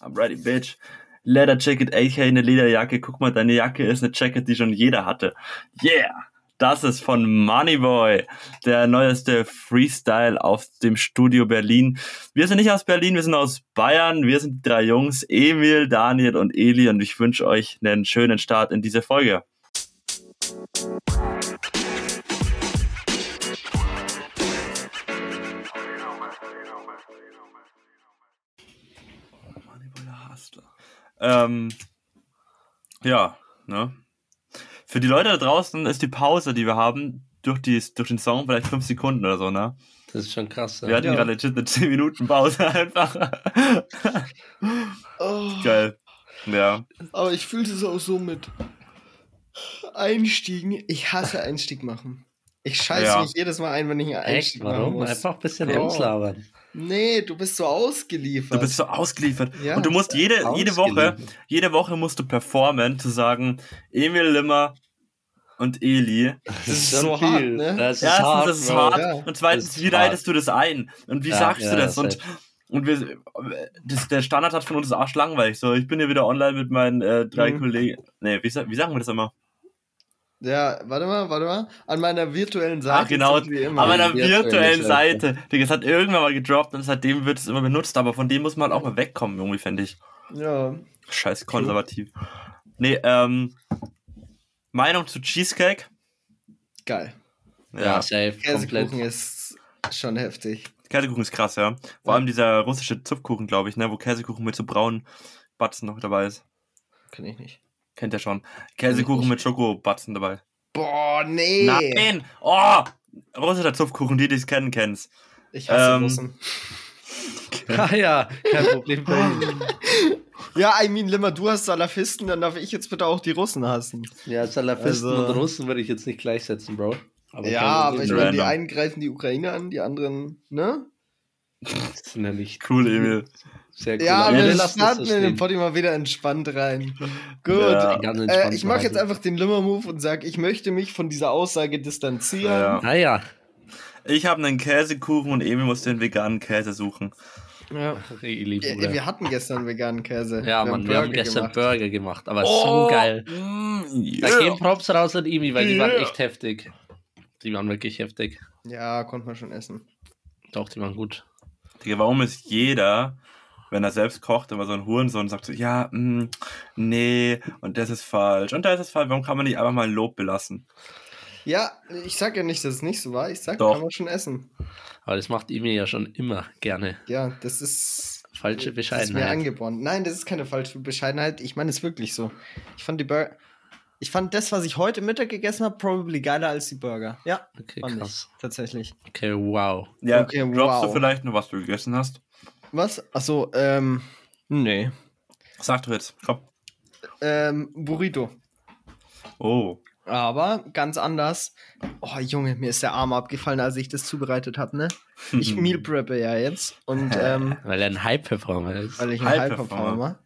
I'm ready, bitch. Leather Jacket, aka eine Lederjacke. Guck mal, deine Jacke ist eine Jacket, die schon jeder hatte. Yeah! Das ist von Moneyboy, der neueste Freestyle auf dem Studio Berlin. Wir sind nicht aus Berlin, wir sind aus Bayern. Wir sind die drei Jungs, Emil, Daniel und Eli. Und ich wünsche euch einen schönen Start in diese Folge. Ähm, ja, ne? Für die Leute da draußen ist die Pause, die wir haben, durch, die, durch den Song vielleicht fünf Sekunden oder so, ne? Das ist schon krass. Wir hatten Ja. gerade legit eine 10 Minuten Pause einfach. Oh, Geil. Ja. aber ich fühlte es auch so mit Einstiegen. Ich hasse Einstieg machen. Ich scheiße Ja. mich jedes Mal ein, wenn ich einen Echt? Einstieg machen Warum? muss. Einfach ein bisschen Oh. auslabern. Nee, du bist so ausgeliefert. Du bist so ausgeliefert. Ja. Und du musst jede, jede Woche, jede Woche musst du performen, zu sagen, Emil Limmer und Eli. Das ist so hart, ne? Das ist Erstens, hart, das ist hart. Ja. Und zweitens, ist wie leitest du das ein? Und wie Ja, sagst ja, du das? das Und, ist und wir, das, der Standard hat von uns arschlangweilig. So, ich bin hier wieder online mit meinen äh, drei Mhm. Kollegen. Nee, wie, wie sagen wir das immer? Ja, warte mal, warte mal. An meiner virtuellen Seite. Ach genau, immer. an meiner virtuelle virtuellen Seite. Digga, es hat irgendwann mal gedroppt und seitdem wird es immer benutzt, aber von dem muss man halt auch mal wegkommen, irgendwie, finde ich. Ja. Scheiß konservativ. Nee, ähm, Meinung zu Cheesecake? Geil. Ja, safe, komplett. Käsekuchen ist schon heftig. Käsekuchen ist krass, ja. Vor Ja. allem dieser russische Zupfkuchen, glaube ich, ne, wo Käsekuchen mit so braunen Batzen noch dabei ist. Kann ich nicht. Kennt ihr schon. Käsekuchen mit Schokobatzen dabei. Boah, nee. Nein! Oh! Russischer Zupfkuchen, die, die es kennen, kennen's. Ich hasse Ähm, Russen. Ah ja, kein Problem. Ja, I mean, Limmer, du hast Salafisten, dann darf ich jetzt bitte auch die Russen hassen. ja, Salafisten Also- und Russen würde ich jetzt nicht gleichsetzen, Bro. Aber ja, aber ich meine, die einen greifen die Ukraine an, die anderen, ne? Das ja nicht Cool, Emil. sehr cool. Ja, wir starten in den. Poddy mal wieder entspannt rein. Gut. Ja. Äh, ich mache jetzt einfach den Limmer-Move und sage, ich möchte mich von dieser Aussage distanzieren. Ja. Ah ja. Ich habe einen Käsekuchen und Emil muss den veganen Käse suchen. Ja. Eli, Ja, Bruder. wir hatten gestern veganen Käse. Ja, Wir Mann, haben wir haben Burger gestern gemacht. Burger gemacht, aber so geil. Mm, Da yeah. gehen Props raus an Imi, weil die waren Yeah. echt heftig. Die waren wirklich heftig. Ja, konnte man schon essen. Doch, die waren gut. Digga, warum ist jeder, wenn er selbst kocht, immer so ein Hurensohn und sagt so, ja, mm, nee, und das ist falsch, und das ist falsch, warum kann man nicht einfach mal Lob belassen? Ja, ich sag ja nicht, dass es nicht so war. Ich sag, Doch. kann man schon essen. Aber das macht Imi ja schon immer gerne. Ja, das ist. Falsche Das ist mir Bescheidenheit. angeboren. Nein, das ist keine falsche Bescheidenheit. Ich meine es wirklich so. Ich fand die Burger. Ich fand das, was ich heute Mittag gegessen habe, probably geiler als die Burger. Ja, Okay, fand krass. ich. Tatsächlich. Okay, wow. Ja, Okay, glaubst du wow. vielleicht noch, was du gegessen hast? Was? Achso, ähm. Nee. Sag doch jetzt, komm. Ähm, Burrito. Oh, Aber ganz anders. Oh, Junge, mir ist der Arm abgefallen, als ich das zubereitet habe, ne? Ich meal preppe ja jetzt. Und, ähm, Weil er ein High-Performer ist. weil ich ein High-Performer. High-Performer.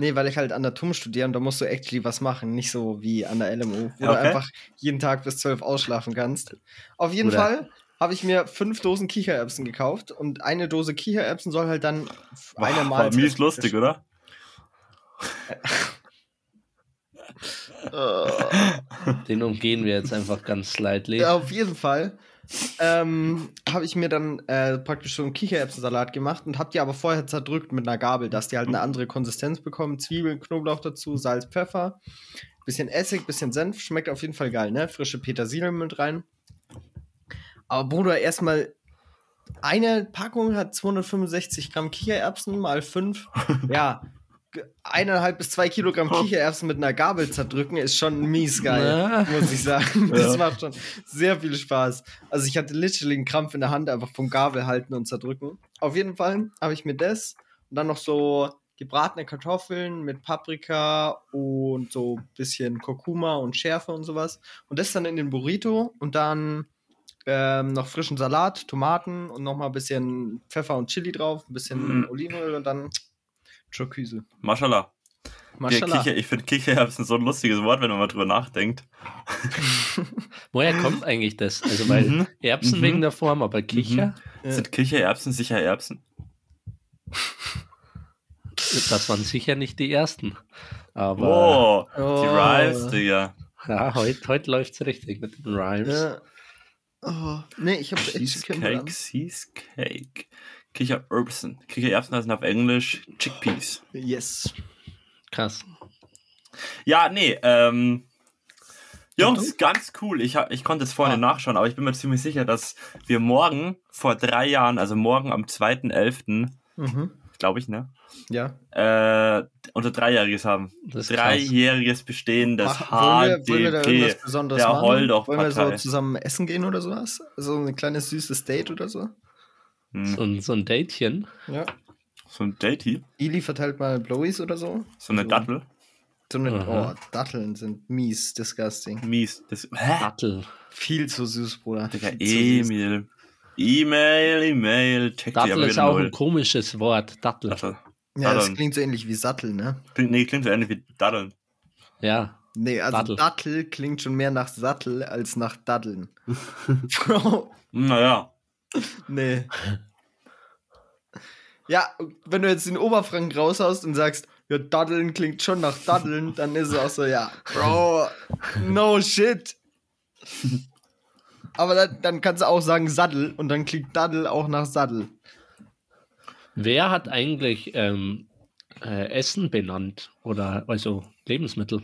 Nee, weil ich halt an der TUM studiere und da musst du actually was machen. Nicht so wie an der LMU, wo Ja, du okay. einfach jeden Tag bis zwölf ausschlafen kannst. Auf jeden Bruder. Fall habe ich mir fünf Dosen Kichererbsen gekauft und eine Dose Kichererbsen soll halt dann f- eine Mahlzeit. mies lustig, oder? Den umgehen wir jetzt einfach ganz slightly. Ja, auf jeden Fall. Ähm, habe ich mir dann äh, praktisch so einen Kichererbsensalat gemacht und habe die aber vorher zerdrückt mit einer Gabel, dass die halt eine andere Konsistenz bekommen. Zwiebeln, Knoblauch dazu, Salz, Pfeffer, bisschen Essig, bisschen Senf. Schmeckt auf jeden Fall geil, ne? Frische Petersilie mit rein. Aber Bruder, erstmal eine Packung hat 265 Gramm Kichererbsen mal 5. Ja, eineinhalb bis zwei Kilogramm Kichererbsen mit einer Gabel zerdrücken ist schon mies geil, Ja. muss ich sagen. Das Ja. macht schon sehr viel Spaß. Also ich hatte literally einen Krampf in der Hand, einfach vom Gabel halten und zerdrücken. Auf jeden Fall habe ich mir das und dann noch so gebratene Kartoffeln mit Paprika und so ein bisschen Kurkuma und Schärfe und sowas. Und das dann in den Burrito und dann ähm, noch frischen Salat, Tomaten und noch mal ein bisschen Pfeffer und Chili drauf, ein bisschen Mm. Olivenöl und dann Choküse. Maschallah. Maschallah. Kicher, ich finde Kichererbsen so ein lustiges Wort, wenn man mal drüber nachdenkt. Woher kommt eigentlich das? Also, weil Mhm. Erbsen Mhm. wegen der Form, aber Kicher? Ja. Sind Kichererbsen sicher Erbsen? das waren sicher nicht die ersten. Aber Oh, die Rhymes, Digga. ja, heute heut läuft es richtig mit den Rhymes. Ja. Oh, nee, ich habe echt Cheesecake, Cheesecake. Kichererbsen. Kichererbsen heißen auf Englisch Chickpeas. Yes. Krass. Ja, nee, ähm. Jungs, ganz cool. Ich, ich konnte es vorhin Ah. nachschauen, aber ich bin mir ziemlich sicher, dass wir morgen vor drei Jahren, also morgen am 2.11., Mhm. glaube ich, ne? Ja. Äh, unser Dreijähriges haben. Das ist krass. Dreijähriges Bestehen des Mach- wollen, wir, wollen wir da HDP. irgendwas Besonderes der machen? Wollen wir so zusammen essen gehen oder sowas? So ein kleines süßes Date oder so? Hm, So ein, so ein Datchen. Ja. So ein Datey, Ili verteilt mal Blowies oder so. so eine So. Dattel. So eine, Aha. oh, Datteln sind mies, disgusting. Mies. Das, hä? Dattel. Viel zu süß, Bruder. Digga, süß. E-Mail. E-Mail, Dattel ist auch ein komisches Wort. Dattel. Dattel. Ja, das Datteln. klingt so ähnlich wie Sattel, ne? Klingt, nee, klingt so ähnlich wie Datteln. Ja. Nee, also Dattel. Dattel. klingt schon mehr nach Sattel als nach Daddeln. Bro, Naja. Nee. Ja, wenn du jetzt den Oberfrank raushaust und sagst, ja, Daddeln klingt schon nach Daddeln, dann ist es auch so, ja, Bro, no shit. Aber dann, dann kannst du auch sagen Saddel und dann klingt Daddel auch nach Saddel. Wer hat eigentlich ähm, äh, Essen benannt? Oder also Lebensmittel?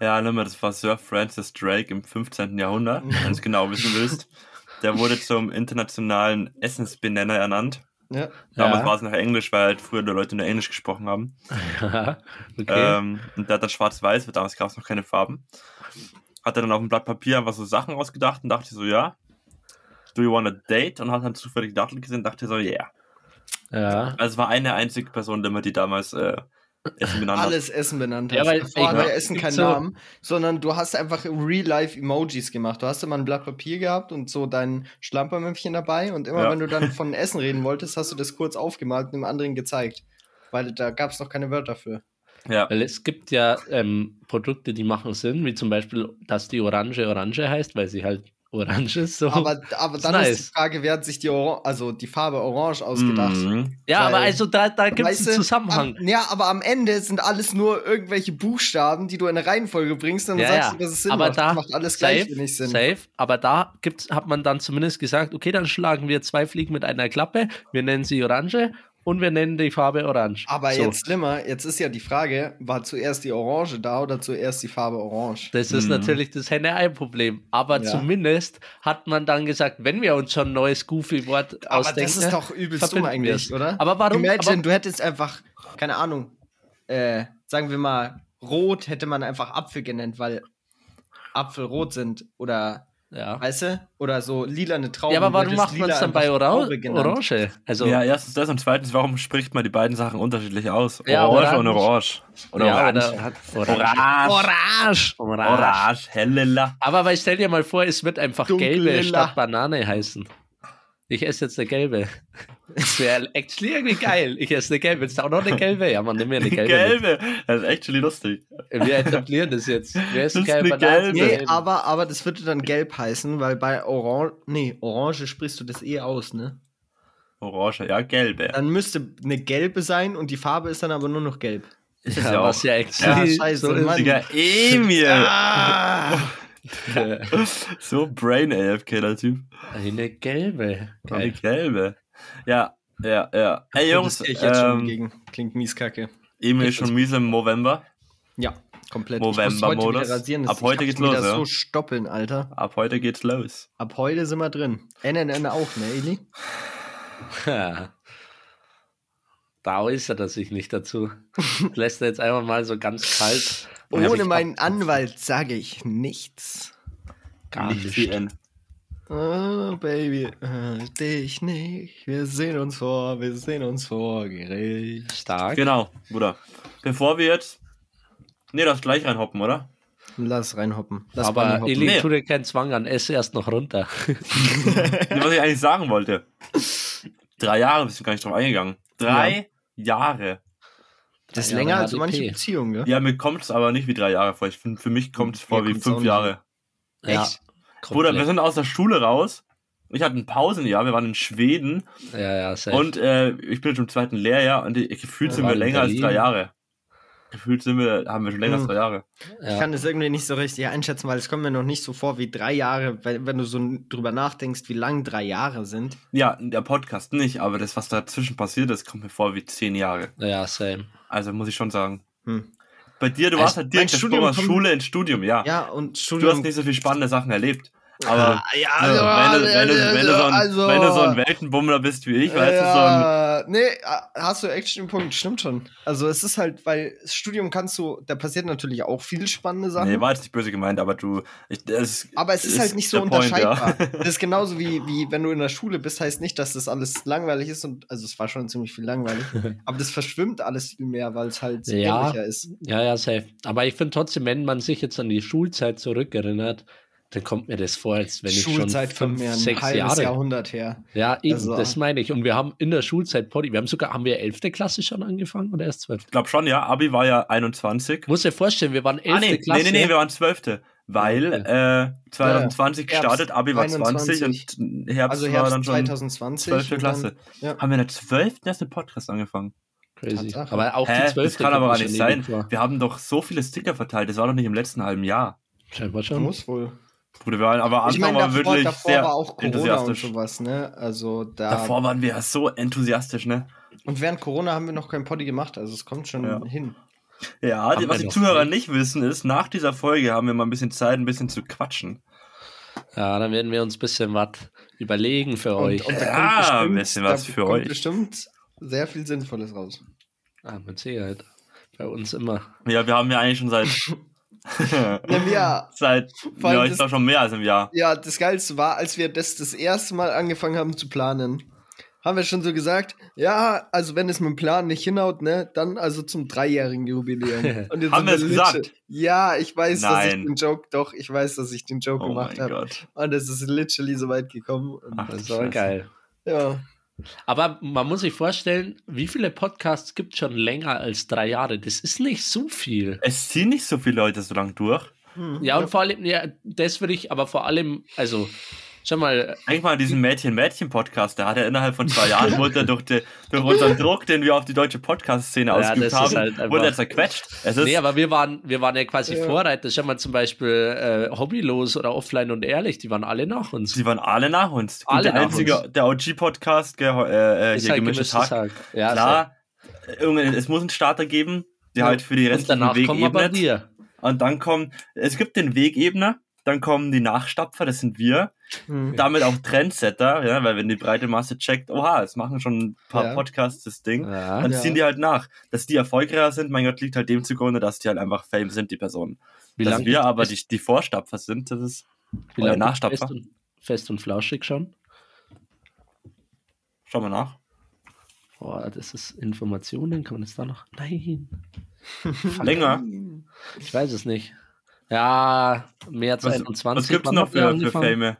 Ja, nimm mal, das war Sir Francis Drake im 15. Jahrhundert, wenn du es genau wissen willst. Der wurde zum internationalen Essensbenenner ernannt. Ja. Damals Ja. war es noch Englisch, weil halt früher die Leute nur Englisch gesprochen haben. okay. Ähm, und der hat dann schwarz-weiß, weil damals gab es noch keine Farben. Hat er dann auf dem Blatt Papier einfach so Sachen ausgedacht und dachte so, ja, do you want a date? Und hat dann zufällig Dattel gesehen und dachte so, yeah. ja. Also es war eine einzige Person, die die damals äh, Essen benannt hat. Alles Essen benannt Ja, hast. weil- ich hat mein, der Essen keinen so- Namen, sondern du hast einfach Real-Life-Emojis gemacht. Du hast immer ein Blatt Papier gehabt und so dein Schlampermännchen dabei und immer Ja. wenn du dann von Essen reden wolltest, hast du das kurz aufgemalt und dem anderen gezeigt. Weil da gab es noch keine Wörter für. Ja, Weil es gibt ja ähm, Produkte, die machen Sinn, wie zum Beispiel, dass die Orange Orange heißt, weil sie halt orange ist. So. Aber, aber Ist dann nice. ist die Frage, wer hat sich die, Oran also die Farbe Orange ausgedacht? Mhm. ja, aber weil- also da, da gibt es einen Zusammenhang. Am, ja, aber am Ende sind alles nur irgendwelche Buchstaben, die du in eine Reihenfolge bringst und dann Ja, sagst ja. du, dass es Sinn aber macht. da Das macht alles gleich safe, wenig Sinn. safe, aber da gibt's, hat man dann zumindest gesagt, okay, dann schlagen wir zwei Fliegen mit einer Klappe, wir nennen sie Orange und wir nennen die Farbe Orange. Aber so, jetzt schlimmer, jetzt ist ja die Frage, war zuerst die Orange da oder zuerst die Farbe Orange? Das ist Mhm. natürlich das Henne-Ei-Problem. Aber Ja. zumindest hat man dann gesagt, wenn wir uns schon ein neues Goofy-Wort Aber ausdenken. das ist doch übelst dumm verbinden eigentlich, wir's. oder? Aber warum- Imagine, aber- du hättest einfach, keine Ahnung, äh, sagen wir mal, rot hätte man einfach Apfel genannt, weil Apfel rot sind oder, ja. weißt du? Oder so lilane Trauben. ja, aber warum macht man es dann bei Ora. Orange? Also, ja, erstens das und zweitens, warum spricht man die beiden Sachen unterschiedlich aus? Ja, Orange und orange. Orange. Oder ja, Orange. oder hat Orange. Orange. Orange. Orange, hellella. Aber weil stell dir mal vor, es wird einfach gelbe Dunkellila. statt Banane heißen. Ich esse jetzt eine gelbe. Das wäre actually irgendwie geil. Ich esse eine gelbe. Jetzt auch noch eine gelbe. Ja, man, nimm mir eine gelbe. gelbe. Das ist echt schon lustig. mit. Wir etablieren das jetzt. Wir essen Das ist eine gelbe. Nee, aber, aber das würde dann gelb heißen, weil bei Orange, nee, Orange sprichst du das eh aus, ne? Orange, ja, gelbe. Dann müsste eine gelbe sein und die Farbe ist dann aber nur noch gelb. Ist ja, ja was ja actually Ja, scheiße, so ist. Mann. Emil. Ah! So Brain AFK, der Typ. Eine gelbe. Eine Geil. gelbe. Ja, ja, ja. Hey Jungs, das ich jetzt schon ähm, gegen. Klingt mies kacke. Emil ist schon mies im November. Ja, komplett. November ich muss heute Modus. wieder rasieren. Ab ich heute geht's schon los, ja. so stoppeln, Alter. Ab heute geht's los. Ab heute sind wir drin. NNN auch, ne, Eli? Ja. Da äußert er sich nicht dazu. Lässt er jetzt einfach mal so ganz kalt. Ja, Ohne meinen Anwalt sage ich nichts. Gar Nicht. Oh, Baby, dich nicht. Wir sehen uns vor, wir sehen uns vor Gericht. Stark. Genau, Bruder. Bevor wir jetzt. Nee, das gleich reinhoppen, oder? Lass reinhoppen. Lass Aber. Eli, Nee. tu dir keinen Zwang an, esse erst noch runter. Nee, Was ich eigentlich sagen wollte. Drei Jahre bist du gar nicht drauf eingegangen. Drei Jahre. Das ist Ja, länger als so manche HDP. Beziehung, gell? Ja, mir kommt es aber nicht wie drei Jahre vor. Ich find, für mich kommt es vor Mir wie fünf. Jahre. Ja, Echt? Bruder, wir komplett. sind aus der Schule raus. Ich hatte ein Pausenjahr, wir waren in Schweden Ja, ja, safe. und äh, ich bin jetzt im zweiten Lehrjahr und ich, gefühlt sind wir länger als drei Jahre. Gefühlt sind wir, haben wir schon länger als Hm. drei Jahre. Ich ja. kann das irgendwie nicht so richtig einschätzen, weil es kommt mir noch nicht so vor wie drei Jahre, weil, wenn du so drüber nachdenkst, wie lang drei Jahre sind. Ja, der Podcast nicht, aber das, was dazwischen passiert ist, kommt mir vor wie zehn Jahre. ja, same. Also muss ich schon sagen. Hm. Bei dir, du Also, warst halt direkt Studium Schule ins Studium, ja. Ja, und Du Studium. hast nicht so viele spannende Sachen erlebt. Aber Ah, ja, also, wenn, du, wenn, du, wenn, du so ein, also- wenn du so ein Weltenbummler bist wie ich, weißt du, so ein, ja, nee, hast du echt einen Punkt, stimmt schon. Also es ist halt, weil das Studium kannst du, da passiert natürlich auch viel spannende Sachen. Nee, war jetzt nicht böse gemeint, aber du. Ich, das aber es ist, halt nicht so der Point, unterscheidbar. ja. Das ist genauso wie, wie wenn du in der Schule bist, heißt nicht, dass das alles langweilig ist und also es war schon ziemlich viel langweilig. aber das verschwimmt alles viel mehr, weil es halt Ja. ähnlicher ist. Ja, ja, safe. Aber ich finde trotzdem, wenn man sich jetzt an die Schulzeit zurückerinnert, dann kommt mir das vor, als wenn ich Schulzeit schon fünf, mir ein sechs halbes Jahre. Jahrhundert her. Ja, eben, Also- das meine ich. Und wir haben in der Schulzeit Poddy, wir haben sogar, haben wir 11. Klasse schon angefangen oder erst 12? Ich glaube schon, ja. Abi war ja 21. Muss dir vorstellen, wir waren 11. Ah, nee, Klasse. nee, nee, nee, wir waren 12. Weil äh, 2020 Herbst gestartet, Abi war 21. 20 und Herbst, Also war Herbst dann schon 2020. 12. und Klasse. Dann, ja. Haben wir in der 12. erst Podcast angefangen? Crazy. Tatsache. Aber auch Hä? die 12. das kann aber gar nicht sein. vor. Wir haben doch so viele Sticker verteilt. Das war doch nicht im letzten halben Jahr. Scheinbar schon. Muss wohl. Bruder, wir waren aber am Ich waren davor, wirklich davor sehr war auch Corona und enthusiastisch. sowas, ne? Also da. Davor waren wir ja so enthusiastisch, ne? Und während Corona haben wir noch kein Poddy gemacht, also es kommt schon Ja. hin. Ja, die, was die Zuhörer nicht. nicht wissen, ist, nach dieser Folge haben wir mal ein bisschen Zeit, ein bisschen zu quatschen. Ja, dann werden wir uns ein bisschen was überlegen für euch. Und, und da Ja, kommt ein bestimmt, bisschen was da für kommt euch. bestimmt sehr viel Sinnvolles raus. ah, mit Sicherheit. Bei uns immer. Ja, wir haben ja eigentlich schon seit. Ja, ja, seit. Allem Ja, ich das- glaube schon mehr als im Jahr. ja, das Geilste war, als wir das das erste Mal angefangen haben zu planen, haben wir schon so gesagt, ja, also wenn es mit dem Plan nicht hinhaut, ne, dann also zum dreijährigen Jubiläum. Und jetzt Haben wir es gesagt? Ja, ich weiß, dass ich Nein. den Joke, doch, ich weiß, dass ich den Joke Oh gemacht habe. Und es ist literally so weit gekommen. Ach, Das war geil. ja. Aber man muss sich vorstellen, wie viele Podcasts gibt es schon länger als drei Jahre? Das ist nicht so viel. Es ziehen nicht so viele Leute so lang durch. Hm, Ja, und vor allem, ja, das würde ich, aber vor allem, also, schau mal, Denk mal an diesen Mädchen-Mädchen-Podcast, der hat ja innerhalb von zwei Jahren, wurde er durch, die, durch unseren Druck, den wir auf die deutsche Podcast-Szene Ja, ausgeübt haben, halt wurde er zerquetscht. Es ist, nee, aber wir waren, wir waren ja quasi Ja. Vorreiter. Schau mal zum Beispiel äh, Hobbylos oder Offline und Ehrlich, die waren alle nach uns. sie waren alle nach uns. Alle der nach einzige, uns. der OG-Podcast, äh, äh, Ist hier halt gemischtes Hack. Hack. Ja, Klar, irgendwann- es muss einen Starter geben, der Ja. halt für die restlichen danach Weg kommen aber ebnet. Und dann kommen, es gibt den Wegebner, dann kommen die Nachstapfer, das sind wir. Hm. Damit auch Trendsetter, ja, weil wenn die breite Masse checkt, oha, es machen schon ein paar Ja. Podcasts das Ding. Ja. Dann Ja. ziehen die halt nach. Dass die erfolgreicher sind, mein Gott, liegt halt dem zugrunde, dass die halt einfach Fame sind, die Personen. Wie dass lange wir aber die, die Vorstapfer sind, das ist wie lange Nachstapfer. Fest und, fest und flauschig schon? Schau mal nach. Boah, das ist Informationen, kann man das da noch? Nein, Länger. ich weiß es nicht. Ja, März Was, 21. was gibt's Wann noch haben wir für, für angefangen? Fame?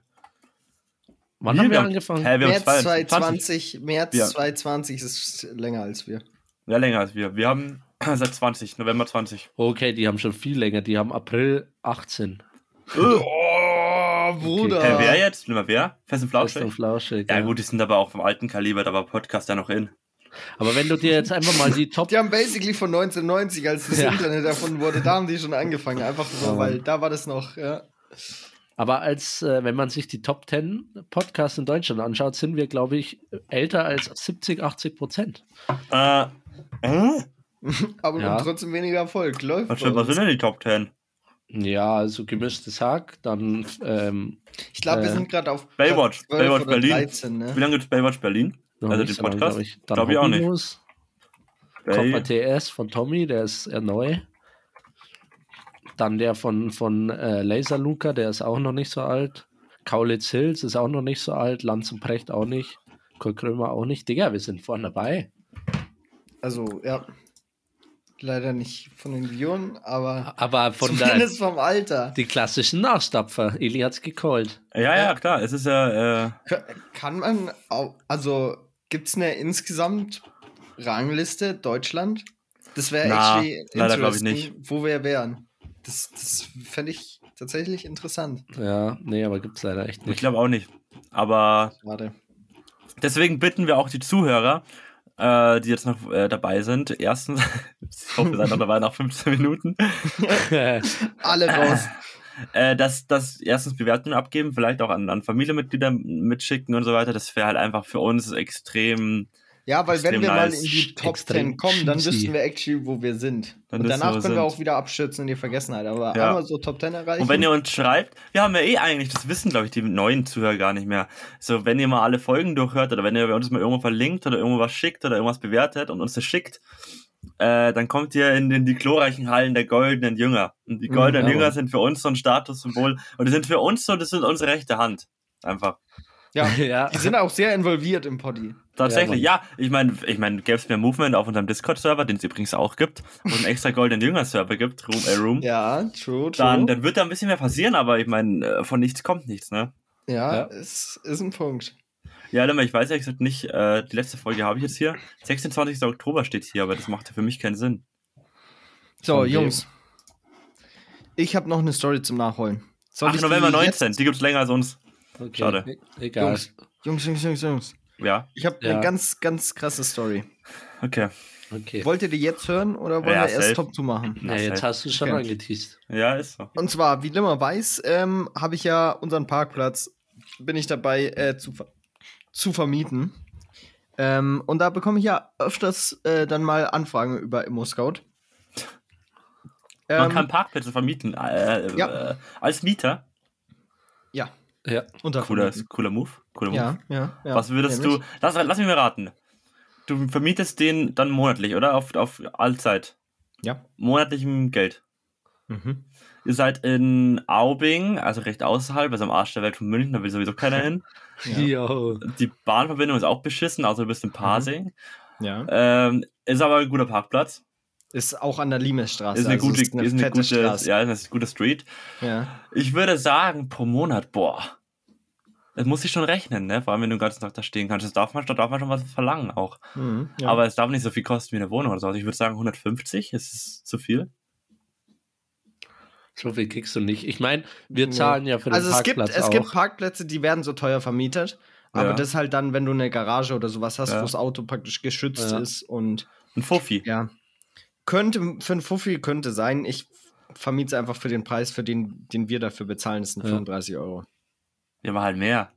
Wann Wie? haben wir Wir haben- angefangen? Hä, wir März 22. 2020, März Ja. 2020 ist länger als wir. Ja, länger als wir. Wir haben seit 20, November 20. Okay, die haben schon viel länger. Die haben April 18. Oh, Bruder. Hä, wer jetzt? Nimm mal wer? Fest und Fest und Flauschig? flauschig. Ja gut, die sind aber auch vom alten Kaliber, da war Podcast ja noch in. Aber wenn du dir jetzt einfach mal die Top. Die haben basically von 1990, als das Ja. Internet erfunden wurde, da haben die schon angefangen. Einfach so, Ja. weil da war das noch, ja. Aber als, äh, wenn man sich die Top 10 Podcasts in Deutschland anschaut, sind wir, glaube ich, älter als 70, 80 Prozent. Äh, äh? Aber Ja. trotzdem weniger Erfolg. Läuft. Was, was sind denn die Top 10? Ja, also gemischtes Hack, dann ähm, Ich glaube, wir Äh, sind gerade auf Baywatch, Platz 12 Baywatch Berlin. 13, ne? Wie lange gibt's Baywatch Berlin? Noch Also nicht den so Podcast? glaub ich. Dann Glaub ich auch nicht. Bay, Copper TS von Tommy, der ist eher neu. Dann der von, von äh, Laser Luca, der ist auch noch nicht so alt. Kaulitz Hills ist auch noch nicht so alt. Lanz und Precht auch nicht. Kurt Krömer auch nicht. Digga, wir sind vorne dabei. Also, ja. Leider nicht von den Visionen, aber Aber von der, zumindest vom Alter. die klassischen Nachstapfer. Eli hat's gecallt. ja, ja, klar. Es ist ja, äh, Ka- Kann man, au- also gibt es eine insgesamt Rangliste Deutschland? Das wäre actually leider glaub ich interesting, wo wir wären. Das, das fände ich tatsächlich interessant. Ja, nee, aber gibt's leider echt ich nicht. glaube auch nicht. Aber Schade. deswegen bitten wir auch die Zuhörer, äh, die jetzt noch äh, dabei sind. Erstens, ich hoffe, ihr seid noch dabei nach 15 Minuten, Alle raus. äh, dass, dass erstens Bewertungen abgeben, vielleicht auch an, an Familienmitglieder mitschicken und so weiter. Das wäre halt einfach für uns extrem. Ja, weil wenn Extrem wir mal nice. in die Top Extrem 10 kommen, dann cheesy. wüssten wir actually, wo wir sind. Dann und danach wir, können wir wir sind. auch wieder abstürzen in die Vergessenheit. Aber Ja. einmal so Top 10 erreichen. Und wenn ihr uns schreibt, wir haben ja eh eigentlich, das wissen glaube ich die neuen Zuhörer gar nicht mehr. So, wenn ihr mal alle Folgen durchhört oder wenn ihr bei uns mal irgendwo verlinkt oder irgendwo was schickt oder irgendwas bewertet und uns das schickt, äh, dann kommt ihr in, in die glorreichen Hallen der goldenen Jünger. Und die Mhm, goldenen aber- Jünger sind für uns so ein Statussymbol und die sind für uns so, das sind unsere rechte Hand. Einfach. ja, ja. die sind auch sehr involviert im Poddy. Tatsächlich, Ja, ja. ich meine, ich meine, gäbe es mehr Movement auf unserem Discord-Server, den es übrigens auch gibt, und einen extra goldenen Jünger-Server gibt, Room, äh, Room Ja, true, true. dann, dann wird da ein bisschen mehr passieren, aber ich meine, äh, von nichts kommt nichts, ne? ja, Ja. Ist, ist ein Punkt. Ja, Lemmer, ich weiß ehrlich gesagt nicht, äh, die letzte Folge habe ich jetzt hier. 26. Oktober steht hier, aber das macht ja für mich keinen Sinn. So, Von wem? Jungs. Ich habe noch eine Story zum Nachholen. Soll 8. ich November die 19, jetzt- die gibt's länger als uns. Okay. Schade. E- Egal. Jungs, Jungs, Jungs, Jungs, Jungs. Ja, Ich habe Ja. eine ganz, ganz krasse Story. okay. Okay. Wollt ihr die jetzt hören oder wollen Ja, wir erst. Top zu machen? Ja, jetzt hast du schon Okay. angeteased. Ja, ist so. Und zwar, wie Limmer weiß, ähm, habe ich ja unseren Parkplatz, bin ich dabei äh, zu, ver zu vermieten. Ähm, und da bekomme ich ja öfters äh, dann mal Anfragen über ImmoScout. Man Ähm, kann Parkplätze vermieten, äh, Ja. äh, als Mieter. ja, Ja. unter Cooler, cooler Move. Cooler Move. Ja, ja, ja. Was würdest nämlich. du, lass, lass mich mal raten. Du vermietest den dann monatlich, oder? Auf, auf Allzeit. Ja. Monatlichem Geld. Mhm. Ihr seid in Aubing, also recht außerhalb, also am Arsch der Welt von München, da will sowieso keiner hin. Ja. Die Bahnverbindung ist auch beschissen, außer du bist Mhm. in Pasing. ja. Ähm, ist aber ein guter Parkplatz. Ist auch an der Limesstraße. Ist eine also gute, ist eine ist eine gute, Straße. ja, ist eine gute Street. Ja. Ich würde sagen, pro Monat, boah. Das muss ich schon rechnen, ne? Vor allem, wenn du den ganzen Tag da stehen kannst. Das darf man, da darf man schon was verlangen auch. Mhm, ja. Aber es darf nicht so viel kosten wie eine Wohnung oder so. Also ich würde sagen, 150 ist zu viel. So viel kriegst du nicht. Ich meine, wir Nee. zahlen ja für den also es gibt, Parkplatz es auch. gibt Parkplätze, die werden so teuer vermietet. Aber Ja. das halt dann, wenn du eine Garage oder sowas hast, Ja. wo das Auto praktisch geschützt Ja. ist und Ein Fuffi. ja. Könnte, für ein Fuffi könnte sein. Ich vermiete es einfach für den Preis, für den, den wir dafür bezahlen. Das sind Ja. 35 Euro. Ja, aber halt mehr.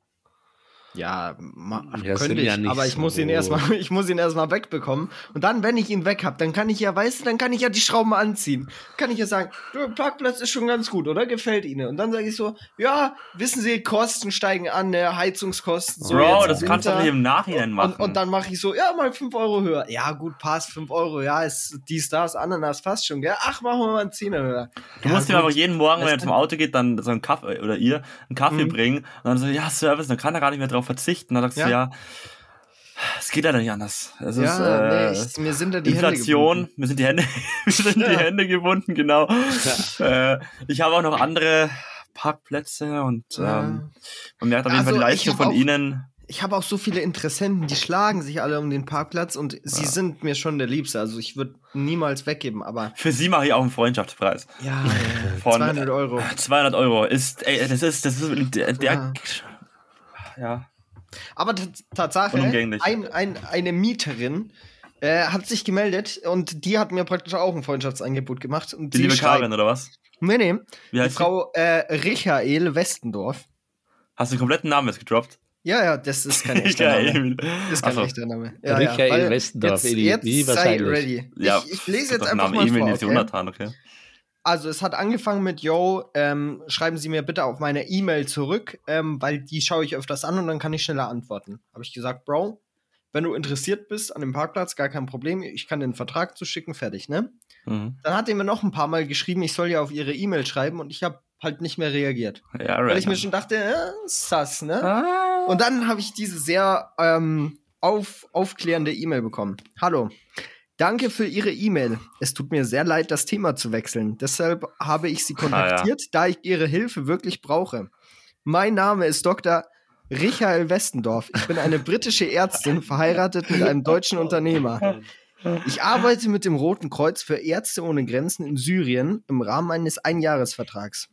Ja, ma, Ja, könnte ich, ja nicht aber ich muss ihn so. erstmal, ich muss ihn erstmal wegbekommen. Und dann, wenn ich ihn weg habe, dann kann ich ja, weißt du, dann kann ich ja die Schrauben anziehen. Kann ich ja sagen, du, Parkplatz ist schon ganz gut, oder? Gefällt Ihnen? Und dann sage ich so, ja, wissen Sie, Kosten steigen an, ne, Heizungskosten. So Bro, jetzt das kannst du nicht im Nachhinein machen. Und, und dann mache ich so, ja, mal 5 Euro höher. Ja, gut, passt, 5 Euro. Ja, ist dies, das, Ananas, fast schon, gell? Ach, machen wir mal einen Zehner höher. du ja, musst ihm aber jeden Morgen, wenn er zum Auto geht, dann so einen Kaffee oder ihr einen Kaffee Mhm. bringen und dann so, ja, Service, dann kann er gar nicht mehr drauf verzichten. Dann sagst Ja. du, ja, es geht ja nicht anders. Es ist, ja, äh, nee, ich, mir sind da die Inflation, Hände mir sind die Hände, mir sind die Ja. Hände gebunden, genau. Äh, ich habe auch noch andere Parkplätze und Ja. ähm, man merkt auf jeden Also, Fall die ich Leistung von auch- ihnen. Ich habe auch so viele Interessenten, die schlagen sich alle um den Parkplatz und sie Ja. sind mir schon der Liebste. Also ich würde niemals weggeben, aber Für sie mache ich auch einen Freundschaftspreis. ja, Von- 200 Euro. 200 Euro ist, ey, das ist, das ist der, der Ja. Ja. Aber Tatsache, ein, ein, eine Mieterin äh, hat sich gemeldet und die hat mir praktisch auch ein Freundschaftsangebot gemacht. Und Die sie liebe schreibt- Karin, oder was? Nee, nee. Wie Die heißt sie? Frau äh, Richael Westendorf. Hast du den kompletten Namen jetzt gedroppt? Ja, ja, das ist kein echter. Name. Das ist kein Achso. echter Name. Michael weil Westendorf, jetzt, jetzt wie sei ready. Ja, ich, ich lese jetzt einfach Name mal Emil vor, okay? Jonathan, okay? Also es hat angefangen mit, yo, ähm, schreiben Sie mir bitte auf meine E-Mail zurück, ähm, weil die schaue ich öfters an und dann kann ich schneller antworten. Habe ich gesagt, Bro, wenn du interessiert bist an dem Parkplatz, gar kein Problem, ich kann den Vertrag zuschicken, fertig, ne? Mhm. Dann hat er mir noch ein paar Mal geschrieben, ich soll ja auf ihre E-Mail schreiben und ich habe halt nicht mehr reagiert. Ja, Weil right. ich mir schon dachte, äh, sass, ne? ah. Und dann habe ich diese sehr ähm, auf, aufklärende E-Mail bekommen. Hallo. Danke für Ihre E-Mail. Es tut mir sehr leid, das Thema zu wechseln. Deshalb habe ich Sie kontaktiert, da ich Ihre Hilfe wirklich brauche. Mein Name ist Dr. Michael Westendorf. Ich bin eine britische Ärztin, verheiratet mit einem deutschen Unternehmer. Ich arbeite mit dem Roten Kreuz für Ärzte ohne Grenzen in Syrien im Rahmen eines Einjahresvertrags.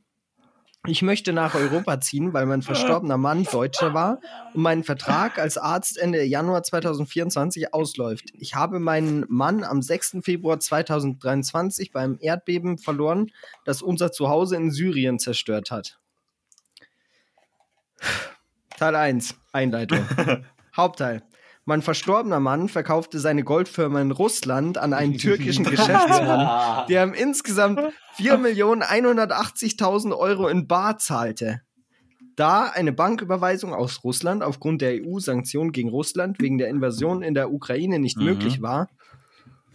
Ich möchte nach Europa ziehen, weil mein verstorbener Mann Deutscher war und mein Vertrag als Arzt Ende Januar 2024 ausläuft. Ich habe meinen Mann am 6. Februar 2023 beim Erdbeben verloren, das unser Zuhause in Syrien zerstört hat. Teil 1, Einleitung. Hauptteil. Mein verstorbener Mann verkaufte seine Goldfirma in Russland an einen türkischen Geschäftsmann, der ihm insgesamt 4.180.000 Euro in Bar zahlte. Da eine Banküberweisung aus Russland aufgrund der EU-Sanktionen gegen Russland wegen der Invasion in der Ukraine nicht Mhm. möglich war,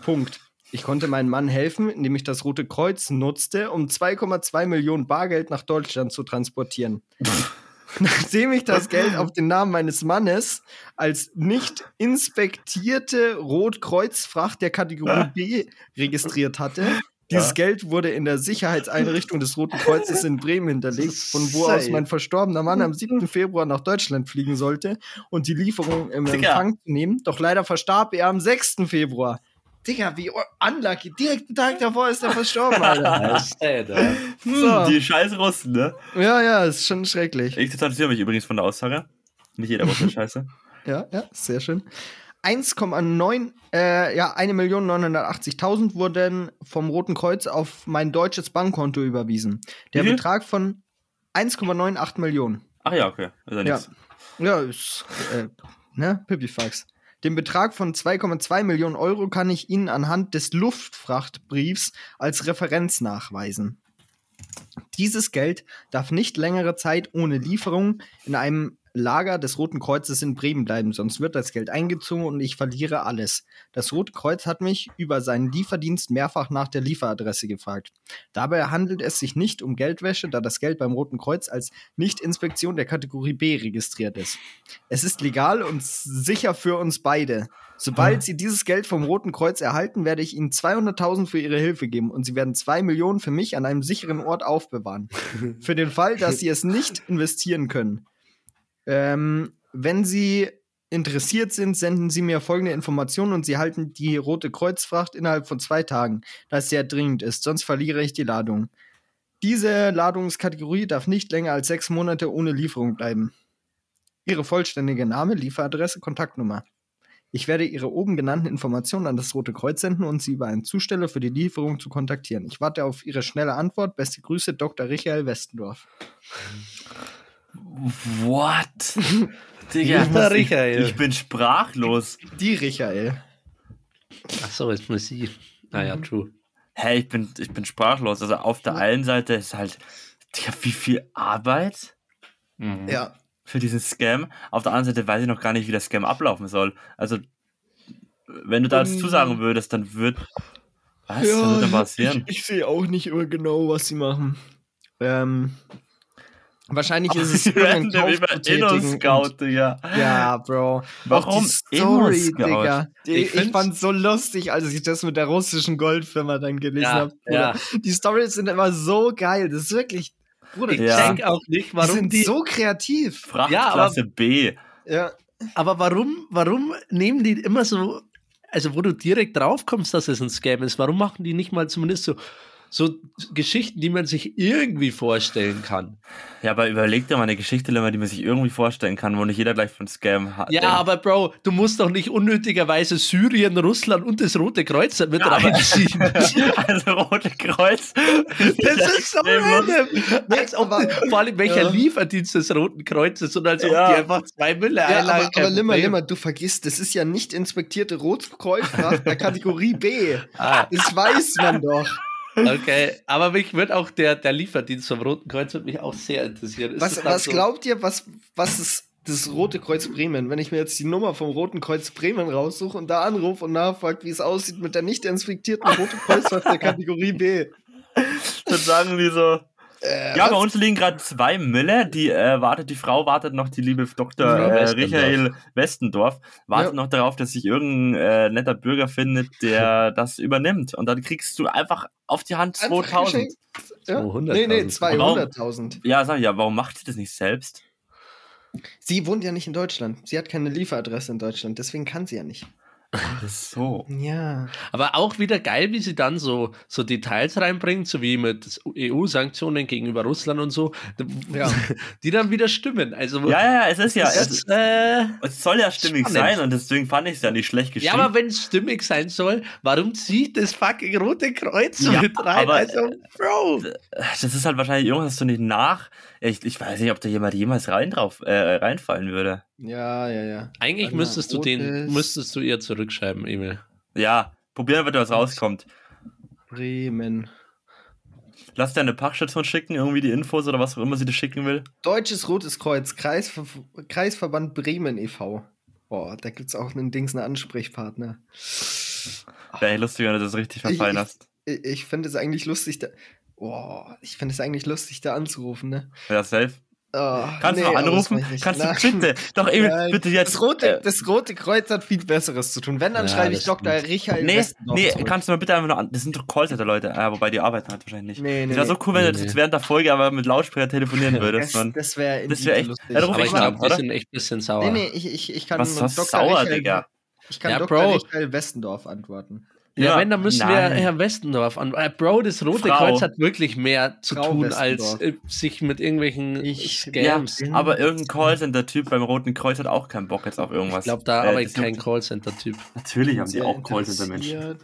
Punkt. Ich konnte meinem Mann helfen, indem ich das Rote Kreuz nutzte, um 2,2 Millionen Bargeld nach Deutschland zu transportieren. Nachdem ich das Geld auf den Namen meines Mannes als nicht inspektierte Rotkreuzfracht der Kategorie B registriert hatte, dieses Ja. Geld wurde in der Sicherheitseinrichtung des Roten Kreuzes in Bremen hinterlegt, von wo aus mein verstorbener Mann am 7. Februar nach Deutschland fliegen sollte und die Lieferung im. Empfang zu nehmen. Doch leider verstarb er am 6. Februar. Digga, wie unlucky. Direkt einen Tag davor ist er verstorben, Alter. Ja. Hm, So. Die scheiß Russen, ne? ja, ja, ist schon schrecklich. Ich distanziere mich übrigens von der Aussage. Nicht jeder Russe scheiße. Ja, ja, sehr schön. 1,9, äh, ja, 1.980.000 wurden vom Roten Kreuz auf mein deutsches Bankkonto überwiesen. Der? Betrag von 1,98 Millionen. Ach ja, okay. Ist ja Ja. Ja, ist, äh, ne, Pipifax. Den Betrag von 2,2 Millionen Euro kann ich Ihnen anhand des Luftfrachtbriefs als Referenz nachweisen. Dieses Geld darf nicht längere Zeit ohne Lieferung in einem Lager des Roten Kreuzes in Bremen bleiben, sonst wird das Geld eingezogen und ich verliere alles. Das Rote Kreuz hat mich über seinen Lieferdienst mehrfach nach der Lieferadresse gefragt. Dabei handelt es sich nicht um Geldwäsche, da das Geld beim Roten Kreuz als Nicht-Inspektion der Kategorie B registriert ist. Es ist legal und sicher für uns beide. Sobald Sie dieses Geld vom Roten Kreuz erhalten, werde ich Ihnen 200.000 für Ihre Hilfe geben und Sie werden 2 Millionen für mich an einem sicheren Ort aufbewahren. für den Fall, dass Sie es nicht investieren können. Ähm, wenn Sie interessiert sind, senden Sie mir folgende Informationen und Sie halten die Rote Kreuzfracht innerhalb von zwei Tagen, da es sehr dringend ist, sonst verliere ich die Ladung. Diese Ladungskategorie darf nicht länger als sechs Monate ohne Lieferung bleiben. Ihre vollständige Name, Lieferadresse, Kontaktnummer. Ich werde Ihre oben genannten Informationen an das Rote Kreuz senden und Sie über einen Zusteller für die Lieferung zu kontaktieren. Ich warte auf Ihre schnelle Antwort. Beste Grüße, Dr. Michael Westendorf. What? Digga, ich, ich bin sprachlos. Die Michael. Achso, jetzt muss ich. Naja, Mhm. true. Hey, ich bin, ich bin sprachlos. Also auf der einen Seite ist halt, Digga, wie viel Arbeit Mhm. Ja. für diesen Scam. Auf der anderen Seite weiß ich noch gar nicht, wie der Scam ablaufen soll. Also, wenn du da jetzt Ähm. zusagen würdest, dann wird. Was? Wird denn passieren? Ich, ich sehe auch nicht immer genau, was sie machen. Ähm, wahrscheinlich ist es irgendein Inno-Scout, Digga. Ja, Bro. Warum die Story? Digga. Die, Ich ich, fand's so lustig, als ich das mit der russischen Goldfirma dann gelesen Ja, habe. ja. Die Stories sind immer so geil. Das ist wirklich, Bruder, Ich die, Ja. check auch nicht, die warum sind die. so kreativ. Frachtklasse B. Ja. aber warum, warum nehmen die immer so. Also, wo du direkt drauf kommst, dass es ein Scam ist, warum machen die nicht mal zumindest so, so Geschichten, die man sich irgendwie vorstellen kann? Ja, aber überleg dir mal eine Geschichte, die man sich irgendwie vorstellen kann, wo nicht jeder gleich von Scam hat. Ja, aber Bro, du musst doch nicht unnötigerweise Syrien, Russland und das Rote Kreuz mit reinziehen. also Rote Kreuz. Das ist so random. Als ob vor allem welcher Ja. Lieferdienst des Roten Kreuzes und als ob Ja. die einfach zwei Mülle Ja, einlagen. aber, aber Limmer, Limmer, du vergisst, das ist ja nicht inspektierte Rotkreuzfracht der Kategorie B. Ah, Das weiß man doch. Okay, aber mich wird auch der, der Lieferdienst vom Roten Kreuz wird mich auch sehr interessieren. Ist Was, was so- glaubt ihr, was, was ist das Rote Kreuz Bremen? Wenn ich mir jetzt die Nummer vom Roten Kreuz Bremen raussuche und da anrufe und nachfrage, wie es aussieht mit der nicht inspektierten Roten Kreuzfahrt der Kategorie B. Dann sagen die so. Äh, Ja, was? bei uns liegen gerade zwei Mülle. Die äh, wartet, die Frau wartet noch, die liebe Dr. Äh, Westendorf. Michael Westendorf, wartet Ja. noch darauf, dass sich irgendein äh, netter Bürger findet, der das übernimmt. Und dann kriegst du einfach auf die Hand Einfach 2000. geschenkt. Ja? 200.000. Nee, nee, 200.000. Ja, sag ich ja, warum macht sie das nicht selbst? Sie wohnt ja nicht in Deutschland. Sie hat keine Lieferadresse in Deutschland, deswegen kann sie ja nicht. Ach so. Ja. Aber auch wieder geil, wie sie dann so, so Details reinbringt, so wie mit EU-Sanktionen gegenüber Russland und so, Ja. die dann wieder stimmen. Also, Ja, ja, ja, es ist ja, es, ist, äh, es soll ja stimmig spannend. sein und deswegen fand ich es ja nicht schlecht ja, geschrieben. aber wenn es stimmig sein soll, warum zieht das fucking Rote Kreuz so Ja, mit rein? aber, also, Bro. das ist halt wahrscheinlich irgendwas, das du nicht nach. Ich, ich weiß nicht, ob da jemand jemals rein drauf, äh, reinfallen würde. Ja, ja, ja. Eigentlich Anna müsstest du den, müsstest du ihr zurückschreiben, Emil. Ja, probieren wir, was rauskommt. Bremen. Lass dir eine Packstation schicken, irgendwie die Infos oder was auch immer sie dir schicken will. Deutsches Rotes Kreuz, Kreisver Kreisverband Bremen e.V. Boah, da gibt's auch einen Dings, einen Ansprechpartner. Wäre echt lustig, wenn du das richtig verfallen Ich- hast. Ich, ich finde es eigentlich lustig, da. Boah, ich finde es eigentlich lustig, da anzurufen, ne? Ja, safe. Oh, Kannst nee, du anrufen? Kannst du bitte? Doch, Emil, Nein. bitte jetzt. Das rote, äh, das rote Kreuz hat viel Besseres zu tun. Wenn, dann Ja, schreibe ich Dr. stimmt. Richard Nee, nee, zurück. kannst du mal bitte einfach nur an. Das sind doch Callcenter-Leute. Ja, wobei die arbeiten halt wahrscheinlich nicht. Nee, nee, das wäre so cool, wenn Nee, du nee. jetzt während der Folge aber mit Lautsprecher telefonieren würdest. Das, das wäre das wär echt- lustig. Ja, ruf Aber ich ich glaube, sind echt ein bisschen sauer. Nee, nee, ich, ich, ich kann Was Dr. sauer, Richard, Digga? Ich kann Ja, Dr. Bro. Richard Westendorf antworten. Ja, Ja, wenn, dann müssen nein. wir Herr Westendorf an. Äh, Bro, das Rote Frau. Kreuz hat wirklich mehr zu Frau tun, als äh, sich mit irgendwelchen Ich- Ja, Scams. bin- aber irgendein Callcenter-Typ beim Roten Kreuz hat auch keinen Bock jetzt auf irgendwas. ich glaube, da Äh, arbeitet kein Callcenter-Typ. Natürlich haben die auch Callcenter-Menschen.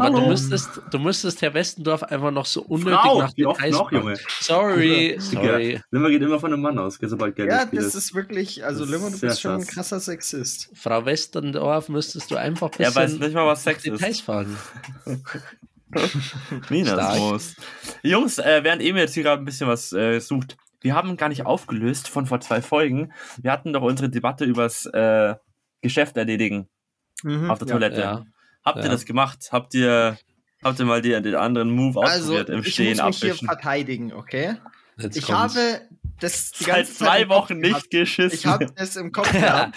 Aber du müsstest, du müsstest Herr Westendorf einfach noch so unnötig Frau, nach wie oft Details noch. Junge? Sorry, sorry. Limmer geht immer von einem Mann aus, sobald Geld Ja, das ist wirklich, also Das Limmer, du bist schon ein krass. krasser Sexist. Frau Westendorf müsstest du einfach ein Er weiß nicht mal, was Sex ist. Details fragen. Minus. Jungs, äh, während Emil jetzt hier gerade ein bisschen was äh, sucht, wir haben gar nicht aufgelöst von vor zwei Folgen. Wir hatten doch unsere Debatte übers äh, Geschäft erledigen Mhm, auf der ja. Toilette. Ja. Habt Ja. ihr das gemacht? Habt ihr, habt ihr mal die, den anderen Move Also, ausprobiert im ich Stehen muss mich hier abwischen? verteidigen, okay? Jetzt Ich kommt's. habe das die Seit ganze Zeit zwei Wochen nicht geschissen. Ich habe es im Kopf gehabt.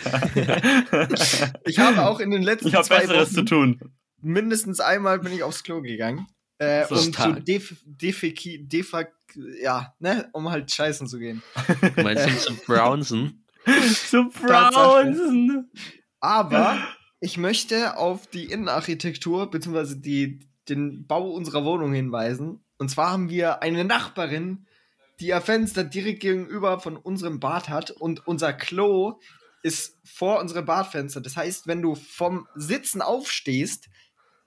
Ich habe auch in den letzten Ich habe zwei Besseres zu Wochen tun. mindestens einmal bin ich aufs Klo gegangen. Äh, So um zu stark. def, defeki, defak, ja, ne, um halt scheißen zu gehen. Meinst du zum Brownsen? Zu Tatsache. Bronzen. Aber ich möchte auf die Innenarchitektur bzw. Die, den Bau unserer Wohnung hinweisen. Und zwar haben wir eine Nachbarin, die ihr Fenster direkt gegenüber von unserem Bad hat und unser Klo ist vor unserem Badfenster. Das heißt, wenn du vom Sitzen aufstehst,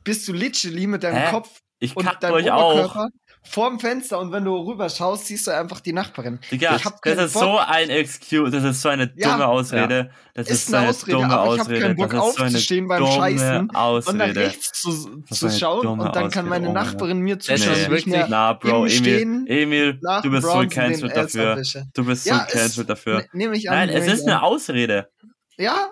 bist du literally mit deinem Hä? Kopf Ich und deinem euch auch. Vorm Fenster und wenn du rüber schaust, siehst du einfach die Nachbarin. Digga, Ich hab das ist Bock. so ein Excuse, das ist so eine Ja. dumme Ausrede. Das Ist ist, so eine Ausrede, dumme aber ich hab Ausrede. keinen Bock das ist so aufzustehen beim Scheißen Und nach Ausrede. rechts zu, Das zu ist schauen und dann kann Ausrede, meine mein Nachbarin mir Das zuschauen. ist ich wirklich- mir Na, Bro, Emil, Emil, du bist so Bronson den cancelled dafür. Du bist Ja, so cancelled dafür. Ne- ich an. Nein, es ist eine. Ausrede. Ja.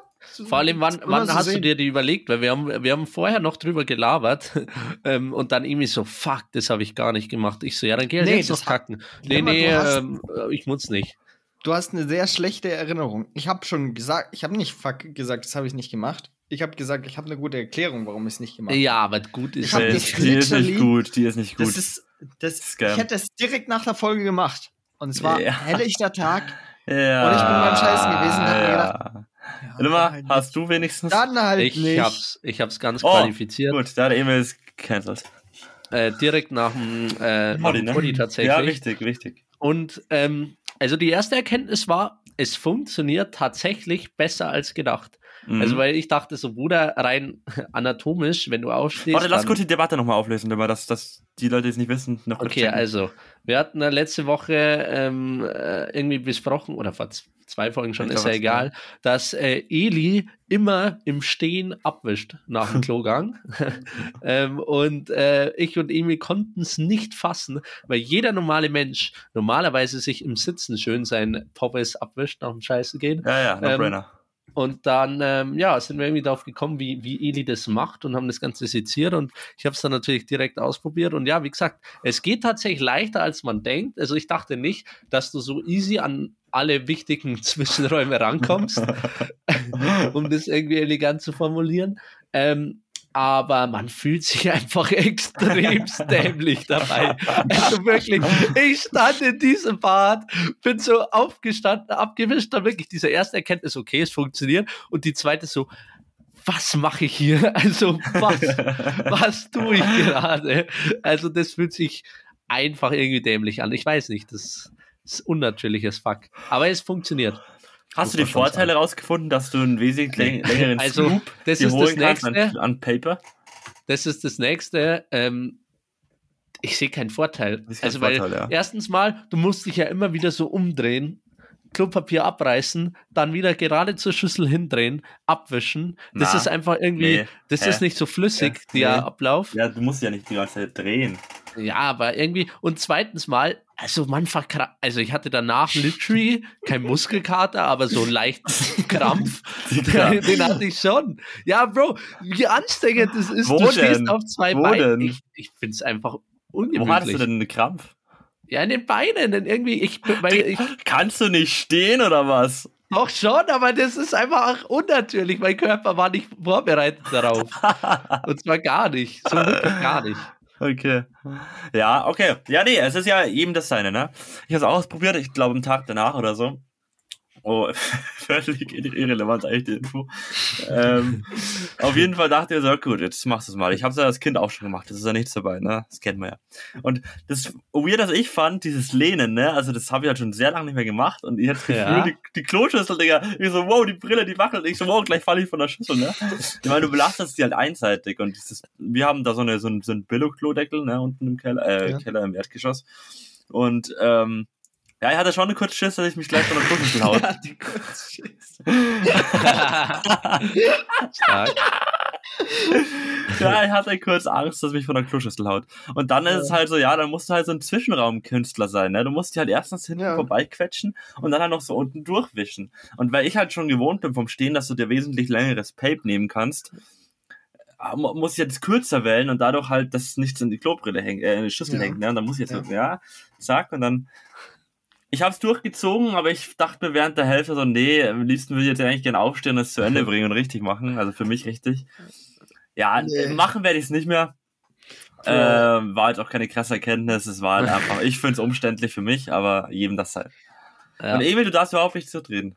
Vor allem, wann, wann hast du sehen. dir die überlegt? Weil wir haben, wir haben vorher noch drüber gelabert ähm, und dann irgendwie so, fuck, das habe ich gar nicht gemacht. Ich so, ja, dann geh halt Nee, jetzt das noch kacken. Nee, Ja, nee, du hast- ähm, äh, ich muss nicht. Du hast eine sehr schlechte Erinnerung. Ich habe schon gesagt, ich habe nicht fuck gesagt, das habe ich nicht gemacht. Ich habe gesagt, ich habe eine gute Erklärung, warum ich es nicht gemacht habe. Ja, aber gut ist es. die ist nicht gut, die ist nicht gut. Das ist, das, Scam. ich hätte es direkt nach der Folge gemacht. Und es war Ja. helllichter Tag. ja. Und ich bin beim Scheißen gewesen und hab mir ja. Ja, Warte halt hast du wenigstens? Dann halt Ich nicht. hab's, ich hab's ganz Oh, qualifiziert. Gut, da hat Emil es cancelled. Äh, direkt nach dem, äh, dem ne? Tatsächlich. Ja, wichtig, wichtig. Und ähm, also die erste Erkenntnis war, es funktioniert tatsächlich besser als gedacht. Mhm. Also weil ich dachte so, Bruder, rein anatomisch, wenn du aufstehst. Warte, lass kurz die Debatte nochmal auflösen, damit dass, dass die Leute, die es nicht wissen, noch kurz Okay, checken. also wir hatten ja letzte Woche ähm, äh, irgendwie besprochen, oder vor zwei Folgen schon, Ich ist ja egal, dass äh, Eli immer im Stehen abwischt nach dem Klogang. ähm, und äh, ich und Emil konnten es nicht fassen, weil jeder normale Mensch normalerweise sich im Sitzen schön sein Pommes abwischt nach dem Scheißen gehen. Ja, ja, Ähm, No-Brainer. Und dann, ähm, ja, sind wir irgendwie darauf gekommen, wie, wie Eli das macht und haben das Ganze seziert und ich habe es dann natürlich direkt ausprobiert und ja, wie gesagt, es geht tatsächlich leichter, als man denkt. Also ich dachte nicht, dass du so easy an alle wichtigen Zwischenräume rankommst, um das irgendwie elegant zu formulieren. Ähm, aber man fühlt sich einfach extrem dämlich dabei. Also wirklich, ich stand in diesem Bad, bin so aufgestanden, abgewischt, dann wirklich diese erste Erkenntnis, okay, es funktioniert und die zweite so, was mache ich hier? Also was, was tue ich gerade? Also das fühlt sich einfach irgendwie dämlich an. Ich weiß nicht, das ist unnatürliches Fuck. Aber es funktioniert. Hast du die Vorteile rausgefunden, dass du einen wesentlich längeren also, Scoop das ist holen das kannst nächste. an, an Paper? Das ist das nächste. Ähm, ich sehe keinen Vorteil. Keinen Also, weil Vorteil, ja. erstens mal, du musst dich ja immer wieder so umdrehen, Klopapier abreißen, dann wieder gerade zur Schüssel hindrehen, abwischen. Das Na, ist einfach irgendwie, nee. das Hä? ist nicht so flüssig, Ja, der nee. Ablauf. Ja, du musst ja nicht die ganze Zeit drehen. Ja, aber irgendwie, und zweitens mal, also man verkrampft, also ich hatte danach literally kein Muskelkater, aber so einen leichten Krampf, Ja. den, hatte ich schon. Ja, Bro, wie anstrengend das ist, Wo du stehst denn? auf zwei Wo Beinen. denn? Ich, ich finde es einfach Wo hattest du ungemütlich. denn einen Krampf? Ja, in den Beinen, denn irgendwie, ich, weil ich, Kannst du nicht stehen oder was? doch schon, aber das ist einfach unnatürlich. Mein Körper war nicht vorbereitet darauf. Und zwar gar nicht, so wirklich gar nicht. Okay. Ja, okay. Ja, nee, es ist ja jedem das seine, ne? Ich habe es auch ausprobiert, ich glaube am Tag danach oder so. Oh, völlig irrelevant eigentlich die Info. ähm, auf jeden Fall dachte ich so, gut, jetzt machst du es mal. Ich habe es ja als Kind auch schon gemacht, das ist ja nichts dabei, ne? Das kennt man ja. Und das Weird, das ich fand, dieses Lehnen, ne? Also das habe ich halt schon sehr lange nicht mehr gemacht und ich hatte das Gefühl, Ja. die, die Kloschüssel, Digga, ich so, wow, die Brille, die wackelt. Ich so, wow, gleich falle ich von der Schüssel, ne? Ich meine, du belastest die halt einseitig und dieses, wir haben da so, eine, so einen, so einen Billo-Klodeckel, ne, unten im Keller, äh, Ja. Keller im Erdgeschoss. Und, ähm, ja, ich hatte schon eine kurze Schiss, dass ich mich gleich von der Kloschüssel haut. Ja, die Kurzschiss. Ja, ich hatte kurz Angst, dass mich von der Kloschüssel haut. Und dann ist es halt so, ja, dann musst du halt so ein Zwischenraumkünstler sein, ne? Du musst dich halt erstens hinten Ja. vorbeiquetschen und dann halt noch so unten durchwischen. Und weil ich halt schon gewohnt bin vom Stehen, dass du dir wesentlich längeres Pape nehmen kannst, äh, mu- muss ich jetzt kürzer wählen und dadurch halt, dass nichts in die Klobrille hängt, äh, in die Schüssel Ja. hängt, ne? Und dann muss ich jetzt, Ja. so, ja, zack, und dann ich habe es durchgezogen, aber ich dachte mir während der Hälfte so, nee, am liebsten würde ich jetzt eigentlich gerne aufstehen und es zu Ende bringen und richtig machen. Also für mich richtig. Ja, Nee. machen werde ich es nicht mehr. Ähm, war halt auch keine krasse Erkenntnis. Es war halt einfach, ich finde es umständlich für mich, aber jedem das halt. Ja. Und Emil, du darfst überhaupt nicht zurückreden.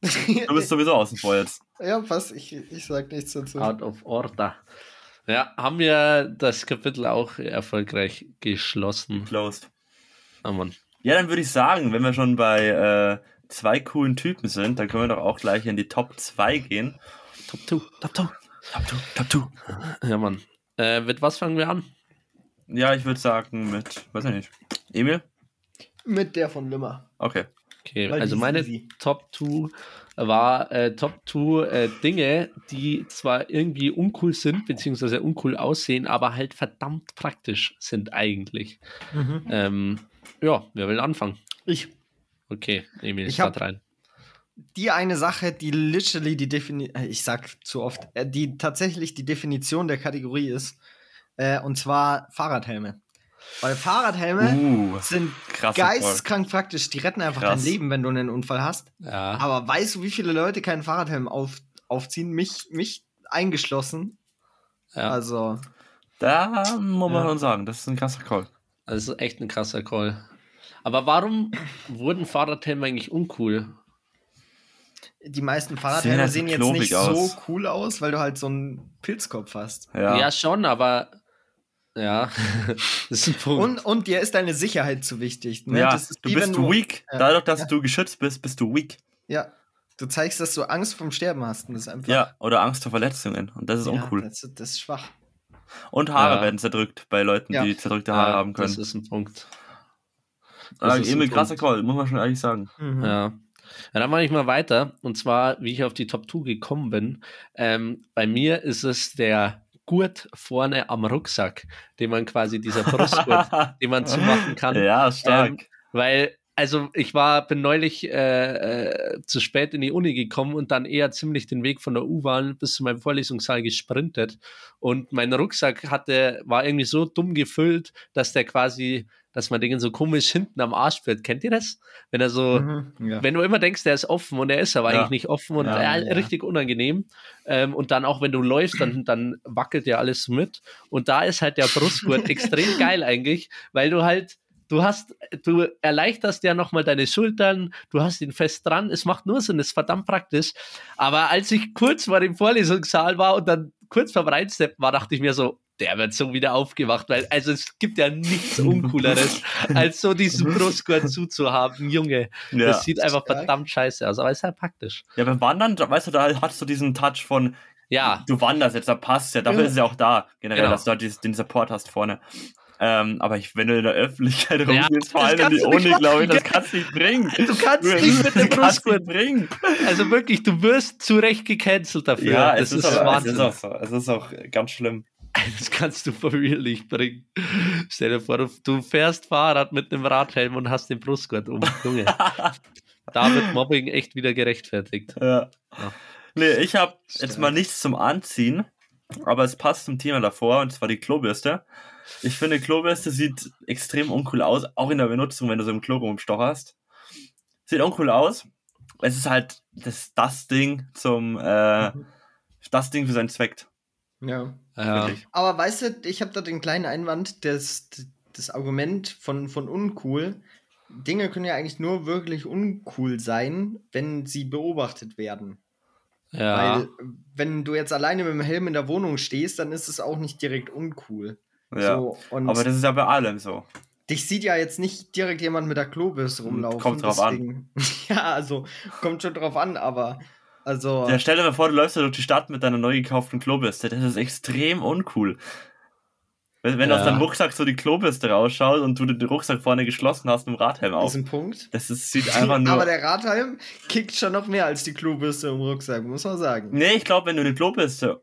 Du bist sowieso außen vor jetzt. ja, passt. Ich, ich sag nichts dazu. Out of order. Ja, haben wir das Kapitel auch erfolgreich geschlossen. Closed. Oh Mann. Ja, dann würde ich sagen, wenn wir schon bei äh, zwei coolen Typen sind, dann können wir doch auch gleich in die Top 2 gehen. Top 2, Top 2. Top 2, Top 2. Ja, Mann. Äh, mit was fangen wir an? Ja, ich würde sagen mit, weiß ich nicht. Emil? Mit der von Limmer. Okay. Okay, Weil also meine easy. Top 2 war äh, Top 2 äh, Dinge, die zwar irgendwie uncool sind, beziehungsweise uncool aussehen, aber halt verdammt praktisch sind eigentlich. Ähm, ja, wer will anfangen? Ich. Okay, Emil, Ich start hab- rein. Die eine Sache, die literally die Definition, ich sag zu oft, äh, die tatsächlich die Definition der Kategorie ist, äh, und zwar Fahrradhelme. Weil Fahrradhelme Uh, sind krass. geisteskrank praktisch. Die retten einfach Krass. dein Leben, wenn du einen Unfall hast. Ja, Aber weißt du, wie viele Leute keinen Fahrradhelm auf, aufziehen? Mich, mich eingeschlossen. ja. Also, Da muss man Ja. schon sagen, das ist ein krasser Call. Das ist echt ein krasser Call. Aber warum wurden Fahrradhelme eigentlich uncool? die meisten Sehen Fahrradhelme halt so sehen jetzt nicht aus. so cool aus, weil du halt so einen Pilzkopf hast. Ja. Ja, schon, aber ja, das ist ein Punkt. Und, und dir ist deine Sicherheit zu wichtig. Ne? Ja, Das ist du bist wenn weak. Ja. Dadurch, dass Ja. du geschützt bist, bist du weak. Ja, du zeigst, dass du Angst vom Sterben hast. Und das ist einfach. Ja, oder Angst vor Verletzungen. Und das ist ja, uncool. Das, das ist schwach. Und Haare Ja. werden zerdrückt bei Leuten, Ja. die zerdrückte Haare Ja, haben können. Das ist ein Punkt. Ah, ist ein Emil, krasser Punkt. Call, muss man schon ehrlich sagen. Mhm. Ja. ja, dann mache ich mal weiter. Und zwar, wie ich auf die Top 2 gekommen bin. Ähm, bei mir ist es der Gurt vorne am Rucksack, den man quasi, dieser Brustgurt, den man zumachen kann. Ja, stark. Ähm, weil also ich war, bin neulich äh, äh, zu spät in die Uni gekommen und dann eher ziemlich den Weg von der U-Bahn bis zu meinem Vorlesungssaal gesprintet. Und mein Rucksack hatte, war irgendwie so dumm gefüllt, dass der quasi, dass man den so komisch hinten am Arsch führt. Kennt ihr das? Wenn er so, Mhm, ja. wenn du immer denkst, der ist offen und er ist aber Ja. eigentlich nicht offen und Ja, äh, richtig unangenehm. Ähm, und dann auch, wenn du läufst, dann, dann wackelt ja alles mit. Und da ist halt der Brustgurt extrem geil eigentlich, weil du halt, du hast, du erleichterst ja nochmal deine Schultern, du hast ihn fest dran, es macht nur Sinn, ist verdammt praktisch. Aber als ich kurz vor dem Vorlesungssaal war und dann kurz vorm Reinsteppen war, dachte ich mir so, der wird so wieder aufgewacht, weil also es gibt ja nichts Uncooleres, als so diesen Brustgurt zuzuhaben, Junge. Ja. Das sieht einfach verdammt scheiße aus, aber ist halt praktisch. ja, beim Wandern, weißt du, da hast du diesen Touch von, Ja, du wanderst jetzt, da passt ja, dafür Ja. ist es ja auch da, generell, Genau. dass du halt den Support hast vorne. Ähm, aber ich, wenn du in der Öffentlichkeit Ja, rumgehst, vor allem in die Uni, glaube ich, das kannst du nicht bringen. du kannst Du nicht mit dem Brustgurt. bringen. Also wirklich, du wirst zu Recht gecancelt dafür. Ja, das es ist, ist, aber, es Wahnsinn. ist auch so. Es ist auch ganz schlimm. Das kannst du for real nicht bringen. Stell dir vor, du, fährst Fahrrad mit einem Radhelm und hast den Brustgurt um. Junge. da wird Mobbing echt wieder gerechtfertigt. Ja. Ja. Nee, ich habe jetzt mal nichts zum Anziehen, aber es passt zum Thema davor, und zwar die Klobürste. Ich finde, Klobürste sieht extrem uncool aus, auch in der Benutzung, wenn du so im Klo rumstocherst. Sieht uncool aus. Es ist halt das, das Ding zum, äh, Mhm. das Ding für seinen Zweck. ja. Ja. Wirklich. Aber weißt du, ich habe da den kleinen Einwand, das, das Argument von, von uncool. Dinge können ja eigentlich nur wirklich uncool sein, wenn sie beobachtet werden. ja. Weil, wenn du jetzt alleine mit dem Helm in der Wohnung stehst, dann ist es auch nicht direkt uncool. Ja. So, aber das ist ja bei allem so. dich sieht ja jetzt nicht direkt jemand mit der Klobürste rumlaufen. Kommt drauf an. Ja, also kommt schon drauf an, aber also Ja, stell dir mal vor, du läufst da durch die Stadt mit deiner neu gekauften Klobürste. Das ist extrem uncool. Wenn, wenn Ja. aus deinem Rucksack so die Klobürste rausschaut und du den Rucksack vorne geschlossen hast mit dem Radhelm auf. ist ein Punkt. Das ist, sieht einfach nur. aber der Radhelm kickt schon noch mehr als die Klobürste im Rucksack, muss man sagen. nee, ich glaube, wenn du eine Klobürste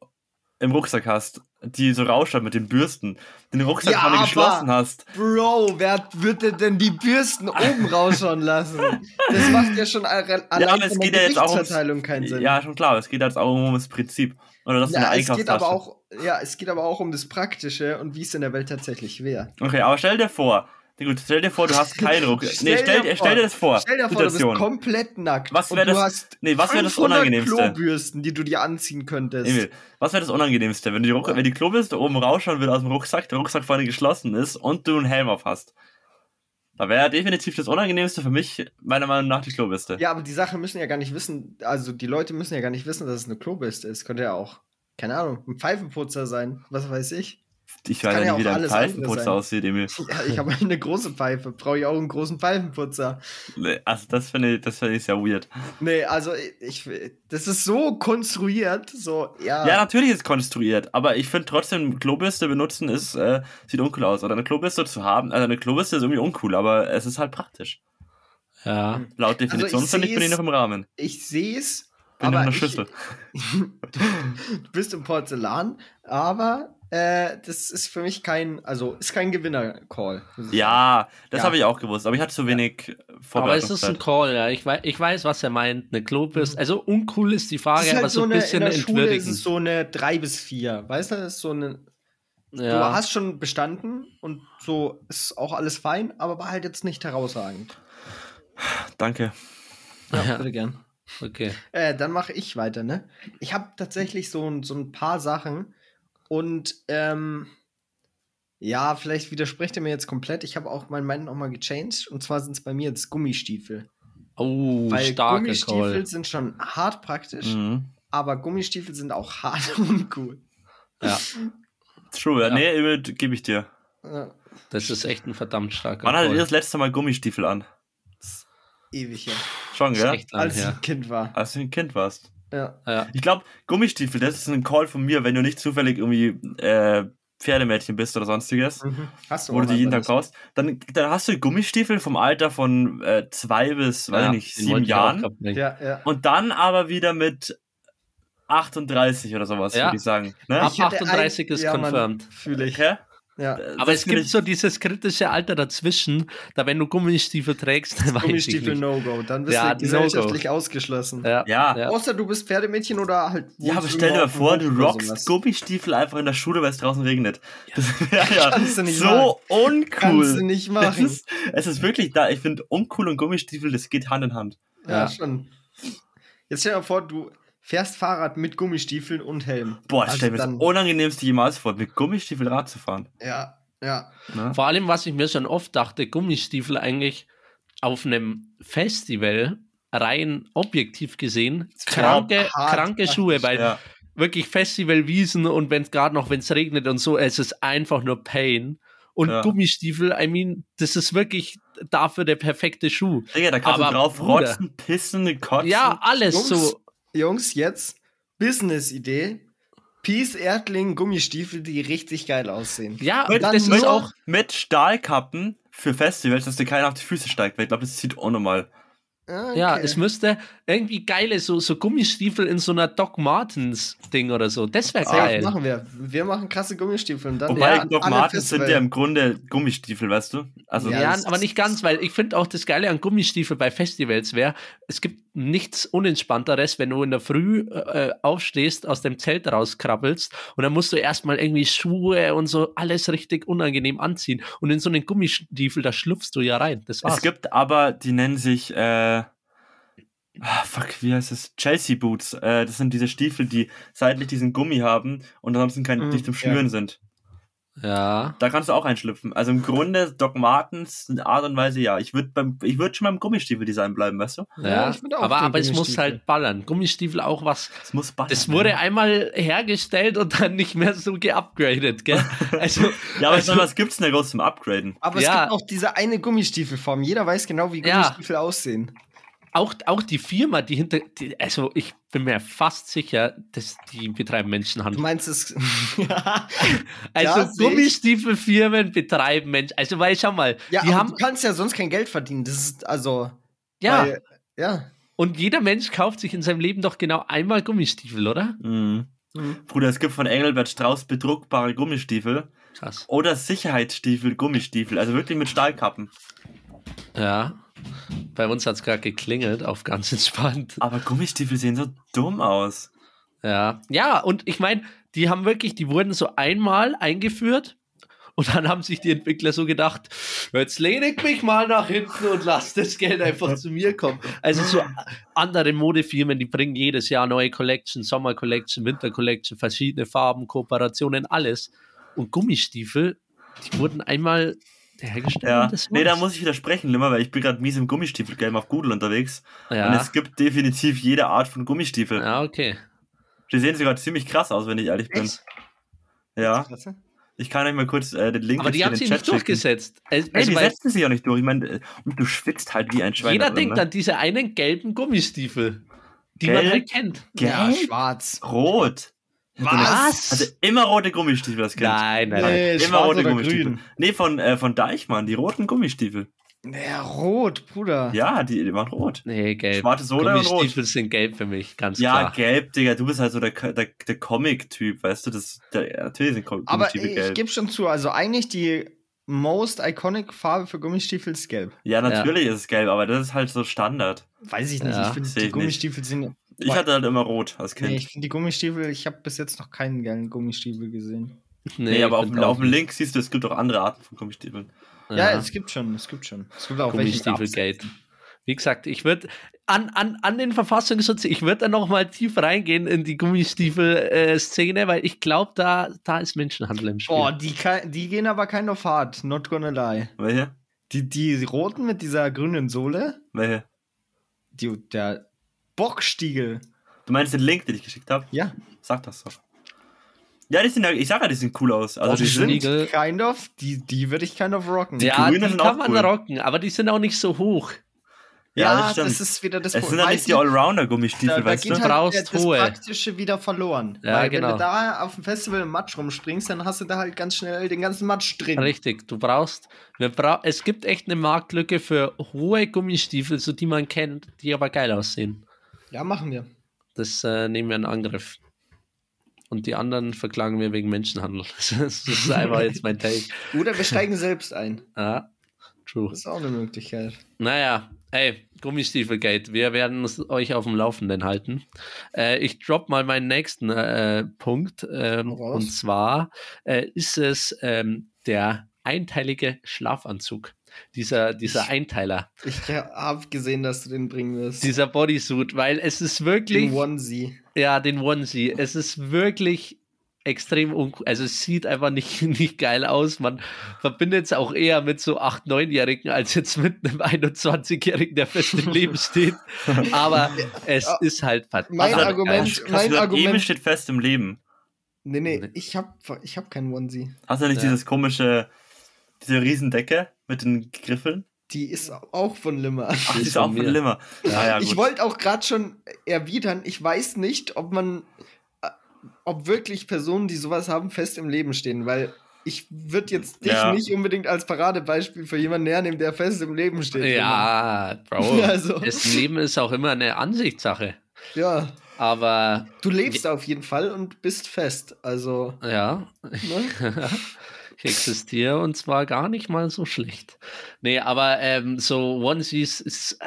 im Rucksack hast, die so rausschaut mit den Bürsten, den Rucksack Ja, vorne geschlossen hast. Bro, wer würde denn die Bürsten oben rausschauen lassen? Das macht ja schon alle- allein aber es geht ja jetzt auch ums- keinen Sinn. Ja, schon klar, es geht jetzt auch um das Prinzip. Oder das ist Ja, eine es geht aber auch, ja, es geht aber auch um das Praktische und wie es in der Welt tatsächlich wäre. Okay, aber stell dir vor, gut, stell dir vor, du hast keinen Rucksack. nee, stell, dir- stell dir das vor. Stell dir vor, du bist Situation. komplett nackt. Was und wär du das- hast nee, was wär das 500 Unangenehmste? Klobürsten, die du dir anziehen könntest. Emil, was wäre das Unangenehmste, wenn die, Ruck wenn die Klobürste oben rausschauen würde aus dem Rucksack, der Rucksack vorne geschlossen ist und du einen Helm auf hast? Da wäre definitiv das Unangenehmste für mich, meiner Meinung nach, die Klobürste. Ja, aber die Sachen müssen ja gar nicht wissen, also die Leute müssen ja gar nicht wissen, dass es eine Klobürste ist. Könnte ja auch, keine Ahnung, ein Pfeifenputzer sein, was weiß ich. Ich weiß ja nicht, wie dein Pfeifenputzer aussieht, Emil. Ja, ich habe eine große Pfeife, brauche ich auch einen großen Pfeifenputzer. Nee, Also das finde ich, das finde ich sehr weird. Nee, also ich, das ist so konstruiert, so, ja. Ja, natürlich ist es konstruiert, aber ich finde trotzdem, Klobürste benutzen ist, äh, sieht uncool aus. Oder eine Klobürste zu haben, also eine Klobürste ist irgendwie uncool, aber es ist halt praktisch. Ja. Laut Definition ich finde ich, bin ich noch im Rahmen. Ich sehe es, Bin in aber einer ich, Schüssel. du bist im Porzellan, aber äh, das ist für mich kein, also ist kein Gewinner-Call. Ja, das Ja. habe ich auch gewusst, aber ich hatte zu wenig Aber es ist ein. Call, ja. Ich weiß, ich weiß, was er meint. Eine Klobürste. Also uncool ist die Das Frage, ist aber halt so so ein eine, bisschen in der Schule ist es so eine 3 bis 4. Weißt du, das ist so eine. Du Ja. hast schon bestanden und so ist auch alles fein, aber war halt jetzt nicht herausragend. Danke. Ja, Ja. bitte gern. Okay. Äh, dann mache ich weiter, ne? Ich habe tatsächlich so, ein- so ein paar Sachen und ähm, ja, vielleicht widerspricht er mir jetzt komplett. Ich habe auch meinen Mind nochmal gechanged und zwar sind es bei mir jetzt Gummistiefel. Oh, Weil starker Gummistiefel Call. sind schon hart praktisch, Mhm. aber Gummistiefel sind auch hart uncool. Ja, True, ja. Ja. nee, gebe ich dir. Ja, das ist echt ein verdammt starker Wann hattet ihr das letzte Mal Gummistiefel an? ewig her. Schon, gell? lang Als ich her. ein Kind war. Als du ein Kind warst. Ja. Ja. Ich glaube, Gummistiefel, das ist ein Call von mir, wenn du nicht zufällig irgendwie äh, Pferdemädchen bist oder sonstiges, Hast du wo du die jeden Tag brauchst, dann, dann hast du Gummistiefel vom Alter von äh, zwei bis, weiß ich nicht, sieben Jahren. nicht. Ja, ja. Und dann aber wieder mit 38 oder sowas, Ja. würde ich sagen. Ne? Ab Ich hätte 38 ist ja, confirmed. Fühle ich. Hä? Ja. Aber Das es gibt so dieses kritische Alter dazwischen, da wenn du Gummistiefel trägst, dann weiß ich Gummistiefel. No-Go. Dann bist Ja, du gesellschaftlich No-Go. ausgeschlossen. Ja, Ja. ja. Außer du bist Pferdemädchen oder halt. Ja, aber stell dir mal vor, du rockst. Gummistiefel einfach in der Schule, weil es draußen regnet. Das wäre ja Kannst du nicht so uncool. Kannst du nicht Es machen. ist, es ist wirklich da. Ich finde, uncool und Gummistiefel, das geht Hand in Hand. Ja, Ja. schon. Jetzt stell dir mal vor, du fährst Fahrrad mit Gummistiefeln und Helm. Boah, das Also stell mir das unangenehmste jemals vor, mit Gummistiefel Rad zu fahren. Ja, ja. Ne? Vor allem, was ich mir schon oft dachte, Gummistiefel eigentlich auf einem Festival rein objektiv gesehen, kranke, hart kranke Schuhe, weil Ja. wirklich Festivalwiesen und wenn es gerade noch, wenn es regnet und so, es ist einfach nur Pain. Und Ja. Gummistiefel, I mean, das ist wirklich dafür der perfekte Schuh. Digga, da kannst Aber du drauf rotzen, pissen, kotzen. Ja, alles Jungs, so. Jungs, jetzt Business-Idee. Peace Erdling Gummistiefel, die richtig geil aussehen. Ja, Mit, das mit, ist auch. mit Stahlkappen für Festivals, dass dir keiner auf die Füße steigt, weil ich glaube, das sieht unnormal. Ah, Ja, okay. es müsste irgendwie geile, so, so Gummistiefel in so einer Doc Martens Ding oder so. Das wäre geil. machen wir. Wir machen krasse Gummistiefel und dann Wobei ja, Doc Martens sind ja im Grunde Gummistiefel, weißt du? Also, Ja, Ja, das aber nicht ganz, weil ich finde auch das Geile an Gummistiefel bei Festivals wäre, es gibt nichts Unentspannteres, wenn du in der Früh äh, aufstehst, aus dem Zelt rauskrabbelst und dann musst du erstmal irgendwie Schuhe und so alles richtig unangenehm anziehen. Und in so einen Gummistiefel, da schlupfst du ja rein. Das war's. es gibt aber, die nennen sich, äh, ah, fuck, wie heißt es? Chelsea Boots. Äh, das sind diese Stiefel, die seitlich diesen Gummi haben und ansonsten kein, Mhm, nicht zum ja. Schnüren sind. ja. Da kannst du auch einschlüpfen. Also im Grunde, Doc Martens, in Art und Weise, ja. Ich würde beim, ich würde schon beim Gummistiefeldesign bleiben, weißt du? Ja, Ja, ich find auch aber, aber es muss halt ballern. Gummistiefel auch was. Das muss ballern. Das wurde einmal hergestellt und dann nicht mehr so geupgradet, gell? Also, Ja, aber also, was gibt's denn da groß zum Upgraden? Aber Ja. es gibt auch diese eine Gummistiefelform. Jeder weiß genau, wie Ja. Gummistiefel aussehen. Auch, auch die Firma, die hinter, die, also ich bin mir fast sicher, dass die betreiben Du Menschenhandel. meinst es. Also Ja, ich. Gummistiefelfirmen betreiben Menschen. Also weil schau mal, ja, die aber haben du kannst ja sonst kein Geld verdienen. Das ist also. ja Weil, ja. und jeder Mensch kauft sich in seinem Leben doch genau einmal Gummistiefel, oder? Mhm. Mhm. Bruder, es gibt von Engelbert Strauß bedruckbare Gummistiefel Krass. oder Sicherheitsstiefel, Gummistiefel, also wirklich mit Stahlkappen. Ja. Bei uns hat es gerade geklingelt, auf ganz entspannt. Aber Gummistiefel sehen so dumm aus. Ja. Ja, und ich meine, die haben wirklich, die wurden so einmal eingeführt und dann haben sich die Entwickler so gedacht, jetzt lehne ich mich mal nach hinten und lass das Geld einfach zu mir kommen. Also so andere Modefirmen, die bringen jedes Jahr neue Collection, Sommer Collection, Winter Collection, verschiedene Farben, Kooperationen, alles. Und Gummistiefel, die wurden einmal hergestellt. Ja, und das nee, da muss ich widersprechen, Limmer, weil ich bin gerade mies im Gummistiefelgame auf Google unterwegs. Und ja. es gibt definitiv jede Art von Gummistiefel. ja, okay. Die sehen sogar ziemlich krass aus, wenn ich ehrlich bin. Echt? Ja, Klasse. ich kann euch mal kurz äh, den Link Aber jetzt die in haben Chat nicht durchgesetzt. Also, Hey, die setzen sich auch nicht durch. Ich meine, äh, und du schwitzt halt wie ein Schwein. jeder denkt ne? an diese einen gelben Gummistiefel, die Gelb? man halt kennt. Ja, Gelb? schwarz. Rot. Was? Also immer rote Gummistiefel, das Kind. Nein, nein, Nee, nein. Immer schwarz rote Gummistiefel. grün? Nee, von, äh, von Deichmann, die roten Gummistiefel. Ja, rot, Bruder. Ja, die, die waren rot. Nee, gelb. Schwarze Soda und rot. Gummistiefel sind gelb für mich, ganz Ja, klar. gelb, Digga, du bist halt so der, der, der Comic-Typ, weißt du? Das, der, ja, natürlich sind Gummistiefel Aber ich gelb. gebe schon zu, also eigentlich die most iconic Farbe für Gummistiefel ist gelb. Ja, natürlich ist es gelb, aber das ist halt so Standard. Weiß ich nicht. Ja, ich finde, die ich Gummistiefel sind. Ich hatte halt immer rot als Kind. Nee, Nee, ich finde die Gummistiefel, ich habe bis jetzt noch keinen geilen Gummistiefel gesehen. Nee, aber ich auf, auf dem. Link siehst du, es gibt auch andere Arten von Gummistiefeln. Ja, es gibt schon, es gibt schon. Es gibt auch Gummistiefelgate. Wie gesagt, ich würde an, an, an den Verfassungsschutz, ich würde da nochmal tief reingehen in die Gummistiefel-Szene, weil ich glaube, da, da ist Menschenhandel im Spiel. Boah, die, die gehen aber kind of hard, not gonna lie. Welche? Die, die roten mit dieser grünen Sohle, Welche? die, der Bockstiegel. Du meinst den Link, den ich geschickt habe? Ja, Sag das doch. Ja, die sind ja, ich sag ja, die sind cool aus. Also die Bockstiegel. sind, Igel. kind of, die, die würde ich kind of rocken. ja, Grünen die sind kann man cool. rocken, aber die sind auch nicht so hoch. ja, Ja, das das ist wieder das es sind ja Weißt nicht die du, Allrounder-Gummistiefel, weißt du? halt brauchst der, das hohe. Praktische wieder verloren. Ja, Weil wenn genau. du da auf dem Festival im Matsch rumspringst, dann hast du da halt ganz schnell den ganzen Matsch drin. Richtig, du brauchst, wir bra es gibt echt eine Marktlücke für hohe Gummistiefel, so die man kennt, die aber geil aussehen. Ja, machen wir. Das äh, nehmen wir in Angriff. und die anderen verklagen wir wegen Menschenhandel. Das ist einfach jetzt mein Take. Oder wir steigen selbst ein. Ja, true. Das ist auch eine Möglichkeit. Naja, ey, Gummistiefelgate, wir werden euch auf dem Laufenden halten. Äh, ich drop mal meinen nächsten äh, Punkt. Ähm, und zwar äh, ist es ähm, der einteilige Schlafanzug. Dieser, dieser Einteiler, Ich habe gesehen, dass du den bringen wirst. dieser Bodysuit, weil es ist wirklich. Den Onesie. Ja, den Onesie. Es ist wirklich extrem uncool. Also es sieht einfach nicht, nicht geil aus. Man verbindet es auch eher mit so 8-, 9-Jährigen als jetzt mit einem 21-Jährigen, der fest im Leben steht. Aber es Ja. ist halt verdammt. Mein du- Argument- du mein gesagt, Argument- Emil steht fest im Leben. Nee, nee, Nee. ich hab, ich hab keinen Onesie. Hast du nicht Ja. dieses komische, diese Riesendecke mit den Griffeln? Die ist auch von Limmer. Ach, die ist ist auch von von mir. Limmer. Ja, ja, ich gut. wollte auch gerade schon erwidern, ich weiß nicht, ob man, äh, ob wirklich Personen, die sowas haben, fest im Leben stehen, weil ich würde jetzt dich Ja. nicht unbedingt als Paradebeispiel für jemanden hernehmen, der fest im Leben steht. Ja, Bro. Also. Das Leben ist auch immer eine Ansichtssache. Ja, Aber du lebst auf jeden Fall und bist fest. Also, ja, ne? existiere und zwar gar nicht mal so schlecht. Nee, aber ähm, so Onesies ist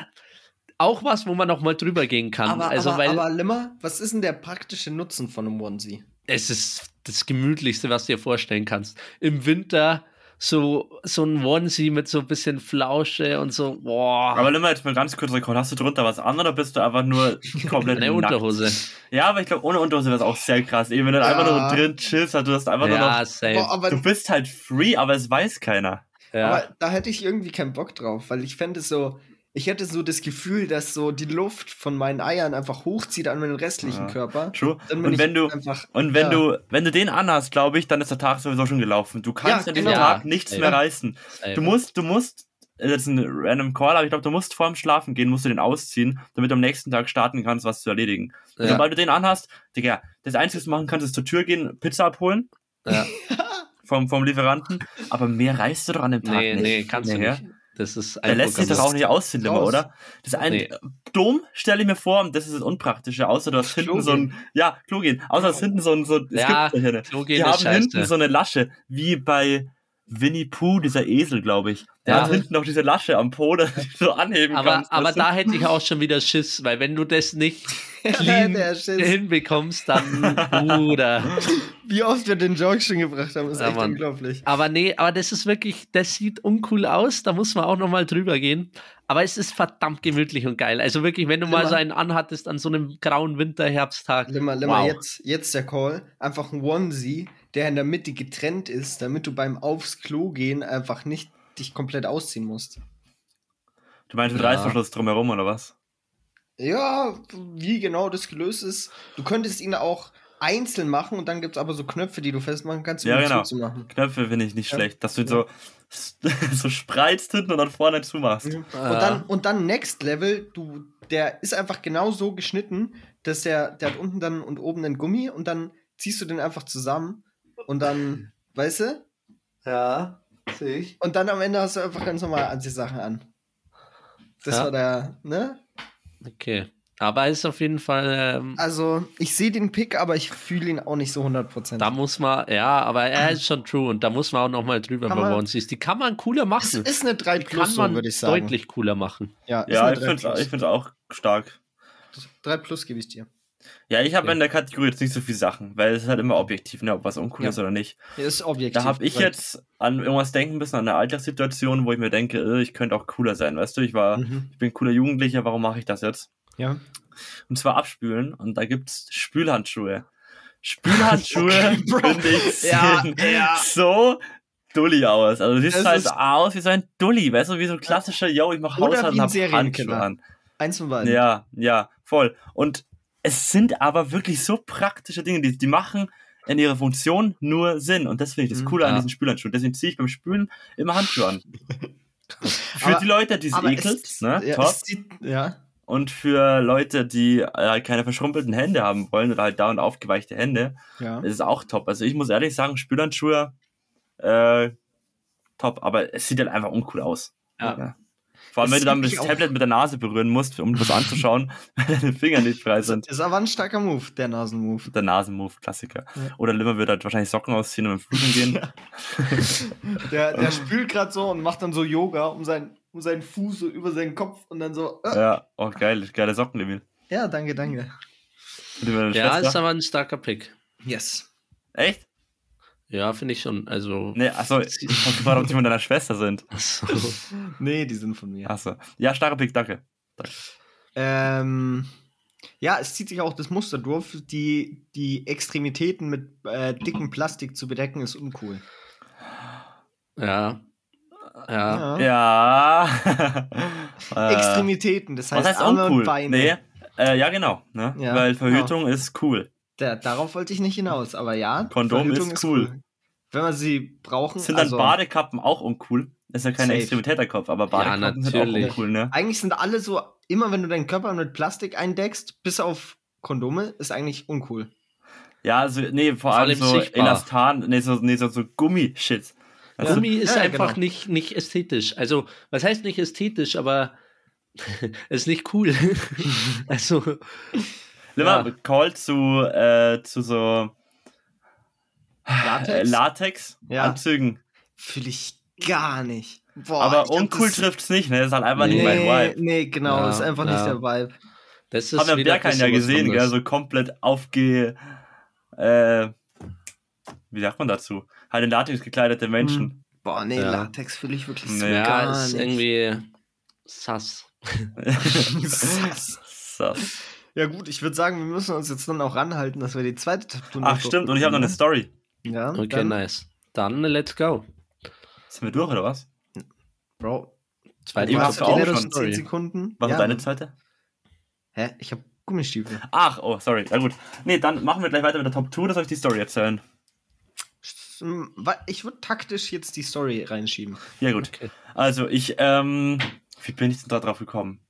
auch was, wo man noch mal drüber gehen kann. aber, also, aber, weil aber Limmer, was ist denn der praktische Nutzen von einem Onesie? es ist das Gemütlichste, was du dir vorstellen kannst. Im Winter so, so ein Onesie mit so ein bisschen Flausche und so, boah, Aber Limmer, jetzt mal ganz kurz Rekord. Hast du drunter was an oder bist du einfach nur komplett eine nackt? Unterhose. Ja, aber ich glaube, ohne Unterhose wäre es auch sehr krass. Eben, wenn du Ja. einfach nur drin chillst, halt, du hast einfach nur Ja, noch. safe. Boah, aber, Du bist halt free, aber es weiß keiner. ja. aber da hätte ich irgendwie keinen Bock drauf, weil ich fände es so, ich hätte so das Gefühl, dass so die Luft von meinen Eiern einfach hochzieht an meinen restlichen Ja. Körper. True. Und wenn du, einfach. und wenn ja. du, wenn du den anhast, glaube ich, dann ist der Tag sowieso schon gelaufen. Du kannst Ja, an diesem genau. Tag nichts mehr reißen. Du musst, du musst, das ist ein random Call, aber ich glaube, du musst vorm Schlafen gehen, musst du den ausziehen, damit du am nächsten Tag starten kannst, was zu erledigen. Sobald du den anhast, Digga, das Einzige, was du machen kannst, ist zur Tür gehen, Pizza abholen Ja. vom, vom Lieferanten, aber mehr reißt du doch an dem Tag Nee, nicht. nee, kannst du Nee, nicht. Das ist Der lässt sich doch auch nicht ausziehen, immer, oder? Das ein Nee. Dom stelle ich mir vor, das ist das Unpraktische, außer du hast Klo hinten so ein, ja, Klo gehen, außer du hast hinten so ein, so, es Ja, gibt Klo die gehen haben ist hinten scheiße. so eine Lasche, wie bei Winnie Pooh, dieser Esel, glaube ich. Der Ja. hat hinten noch diese Lasche am Po, dass du so anheben aber, kannst. aber da hätte ich auch schon wieder Schiss, weil wenn du das nicht clean hinbekommst, dann Bruder. Wie oft wir den Joke schon gebracht haben, ist Ja, echt Mann. unglaublich. Aber nee, aber das ist wirklich, das sieht uncool aus, da muss man auch nochmal drüber gehen. Aber es ist verdammt gemütlich und geil. Also wirklich, wenn du mal Limmer. so einen anhattest an so einem grauen Winter-Herbsttag. Limmer, Limmer, Wow. jetzt, jetzt der Call. Einfach ein Onesie, der in der Mitte getrennt ist, damit du beim aufs Klo gehen einfach nicht dich komplett ausziehen musst. Du meinst mit Ja. Reißverschluss drumherum, oder was? Ja, wie genau das gelöst ist. Du könntest ihn auch einzeln machen und dann gibt es aber so Knöpfe, die du festmachen kannst, um Ja, ihn genau. zuzumachen. Knöpfe finde ich nicht Ja. schlecht, dass du ihn so, so spreizt hinten und dann vorne zumachst. Mhm. Ah. Und, dann, und dann Next Level, du, der ist einfach genau so geschnitten, dass der, der hat unten dann und oben einen Gummi und dann ziehst du den einfach zusammen und dann, weißt du? Ja, sehe ich. Und dann am Ende hast du einfach ganz normal Anziehsachen an. Das Ja. war der, ne? Okay. Aber ist auf jeden Fall, ähm, Also, ich sehe den Pick, aber ich fühle ihn auch nicht so 100%. da muss man, ja, aber er ist schon true und da muss man auch nochmal drüber Kann man- Onesies. Die kann man cooler es machen. ist eine 3 Die Plus, so, würde ich sagen. deutlich cooler machen. Ja, ist Ja, ich 3 finde es auch stark. 3 Plus gebe ich dir. Ja, ich habe Ja. in der Kategorie jetzt nicht so viele Sachen, weil es ist halt immer objektiv, ne, ob was uncool Ja. ist oder nicht. Ja, ist objektiv. Da habe ich jetzt an irgendwas denken müssen, an eine Alltagssituation, wo ich mir denke, äh, ich könnte auch cooler sein, weißt du? Ich war, Mhm. ich bin ein cooler Jugendlicher, warum mache ich das jetzt? Ja. Und zwar abspülen und da gibt's Spülhandschuhe. Spülhandschuhe Okay, finde ich Ja, ja. so dulli aus. Also du siehst Das halt ist- aus wie so ein Dulli, weißt du, wie so ein klassischer, yo, ich mach Oder Haushalt und hab Handschuhe an. Eins von beiden. Ja, ja, voll. Und es sind aber wirklich so praktische Dinge, die, die machen in ihrer Funktion nur Sinn. Und das finde ich das Mhm, Coole an ja. diesen Spülhandschuhen. Deswegen ziehe ich beim Spülen immer Handschuhe an. Für Aber- die Leute, die es ekelt, ne? ja, top. sieht, ja. Und für Leute, die äh, keine verschrumpelten Hände haben wollen oder halt dauernd aufgeweichte Hände, ja. ist es auch top. Also ich muss ehrlich sagen, Spülhandschuhe, äh, top. Aber es sieht halt einfach uncool aus. Ja. Vor allem, wenn du dann das auch- Tablet mit der Nase berühren musst, um was anzuschauen, weil deine Finger nicht frei sind. Ist aber ein starker Move, der Nasenmove. Der Nasenmove, Klassiker. Ja. Oder Limmer wird halt wahrscheinlich Socken ausziehen und im Flügeln gehen. Der, der spült gerade so und macht dann so Yoga um, sein, um seinen Fuß so über seinen Kopf und dann so. Äh. Ja, oh geil, geile Socken, Emil. Ja, danke, danke. Ja, Schwester? ist aber ein starker Pick. Yes. Echt? Ja, finde ich schon. Also. Nee, achso, ich hab gefragt, ob die von deiner Schwester sind. So. Nee, die sind von mir. Achso. Ja, starker Pick, danke. Ähm, ja, es zieht sich auch das Muster durch. Die, die Extremitäten mit äh, dickem Plastik zu bedecken, ist uncool. Ja. Ja. Ja. äh, Extremitäten, das heißt, was heißt Arme uncool? und Beine. Nee, äh, ja, genau. Ne? Ja, Weil Verhütung ist cool. Da, darauf wollte ich nicht hinaus, aber ja. Kondom Verhütung ist cool. Wenn wir sie brauchen. Sind dann also, Badekappen auch uncool? Ist ja kein Safe. Extremitäterkopf, aber Badekappen sind auch uncool, ne? Eigentlich sind alle so, immer wenn du deinen Körper mit Plastik eindeckst, bis auf Kondome, ist eigentlich uncool. Ja, also, nee, vor, Vor allem allem so sichtbar. Elastan, nee, so, nee, so, so Gummi-Shit. Also, Gummi ist ja, einfach genau. nicht, nicht ästhetisch. Also, was heißt nicht ästhetisch, aber ist nicht cool. also, Limmer, ja. Call zu, äh, zu so äh, Latex? Latex-Anzügen. Fühle ich gar nicht. Boah, aber uncool das- trifft's nicht, ne? Das ist halt einfach nicht nee, mein Vibe. Nee, genau, Ja, ist einfach ja. nicht der Vibe. das ist Haben wir wieder Berghain ja gesehen, gell? So komplett aufge. Äh, wie sagt man dazu? Halt in Latex gekleidete Menschen. Boah, nee, Ja. Latex fühle ich wirklich so. Ja, gar ist nicht. irgendwie sass. so. Ja gut, ich würde sagen, wir müssen uns jetzt dann auch ranhalten, dass wir die zweite Tattoo Ach, stimmt, und ich habe noch eine Story. Ja, Okay, dann, nice. Dann let's go. Sind wir durch, oder was? Bro, Zweite hast auch die schon. letzten 10 Sekunden. Was ja. ist deine zweite? Hä? Ich habe Gummistiefel. Ach, oh, sorry. Ja, gut. Nee, dann machen wir gleich weiter mit der Top 2, oder soll ich die Story erzählen? Hm, Ich würde taktisch jetzt die Story reinschieben. Ja, gut. Okay. Also, ich, ähm, wie bin ich denn da drauf gekommen?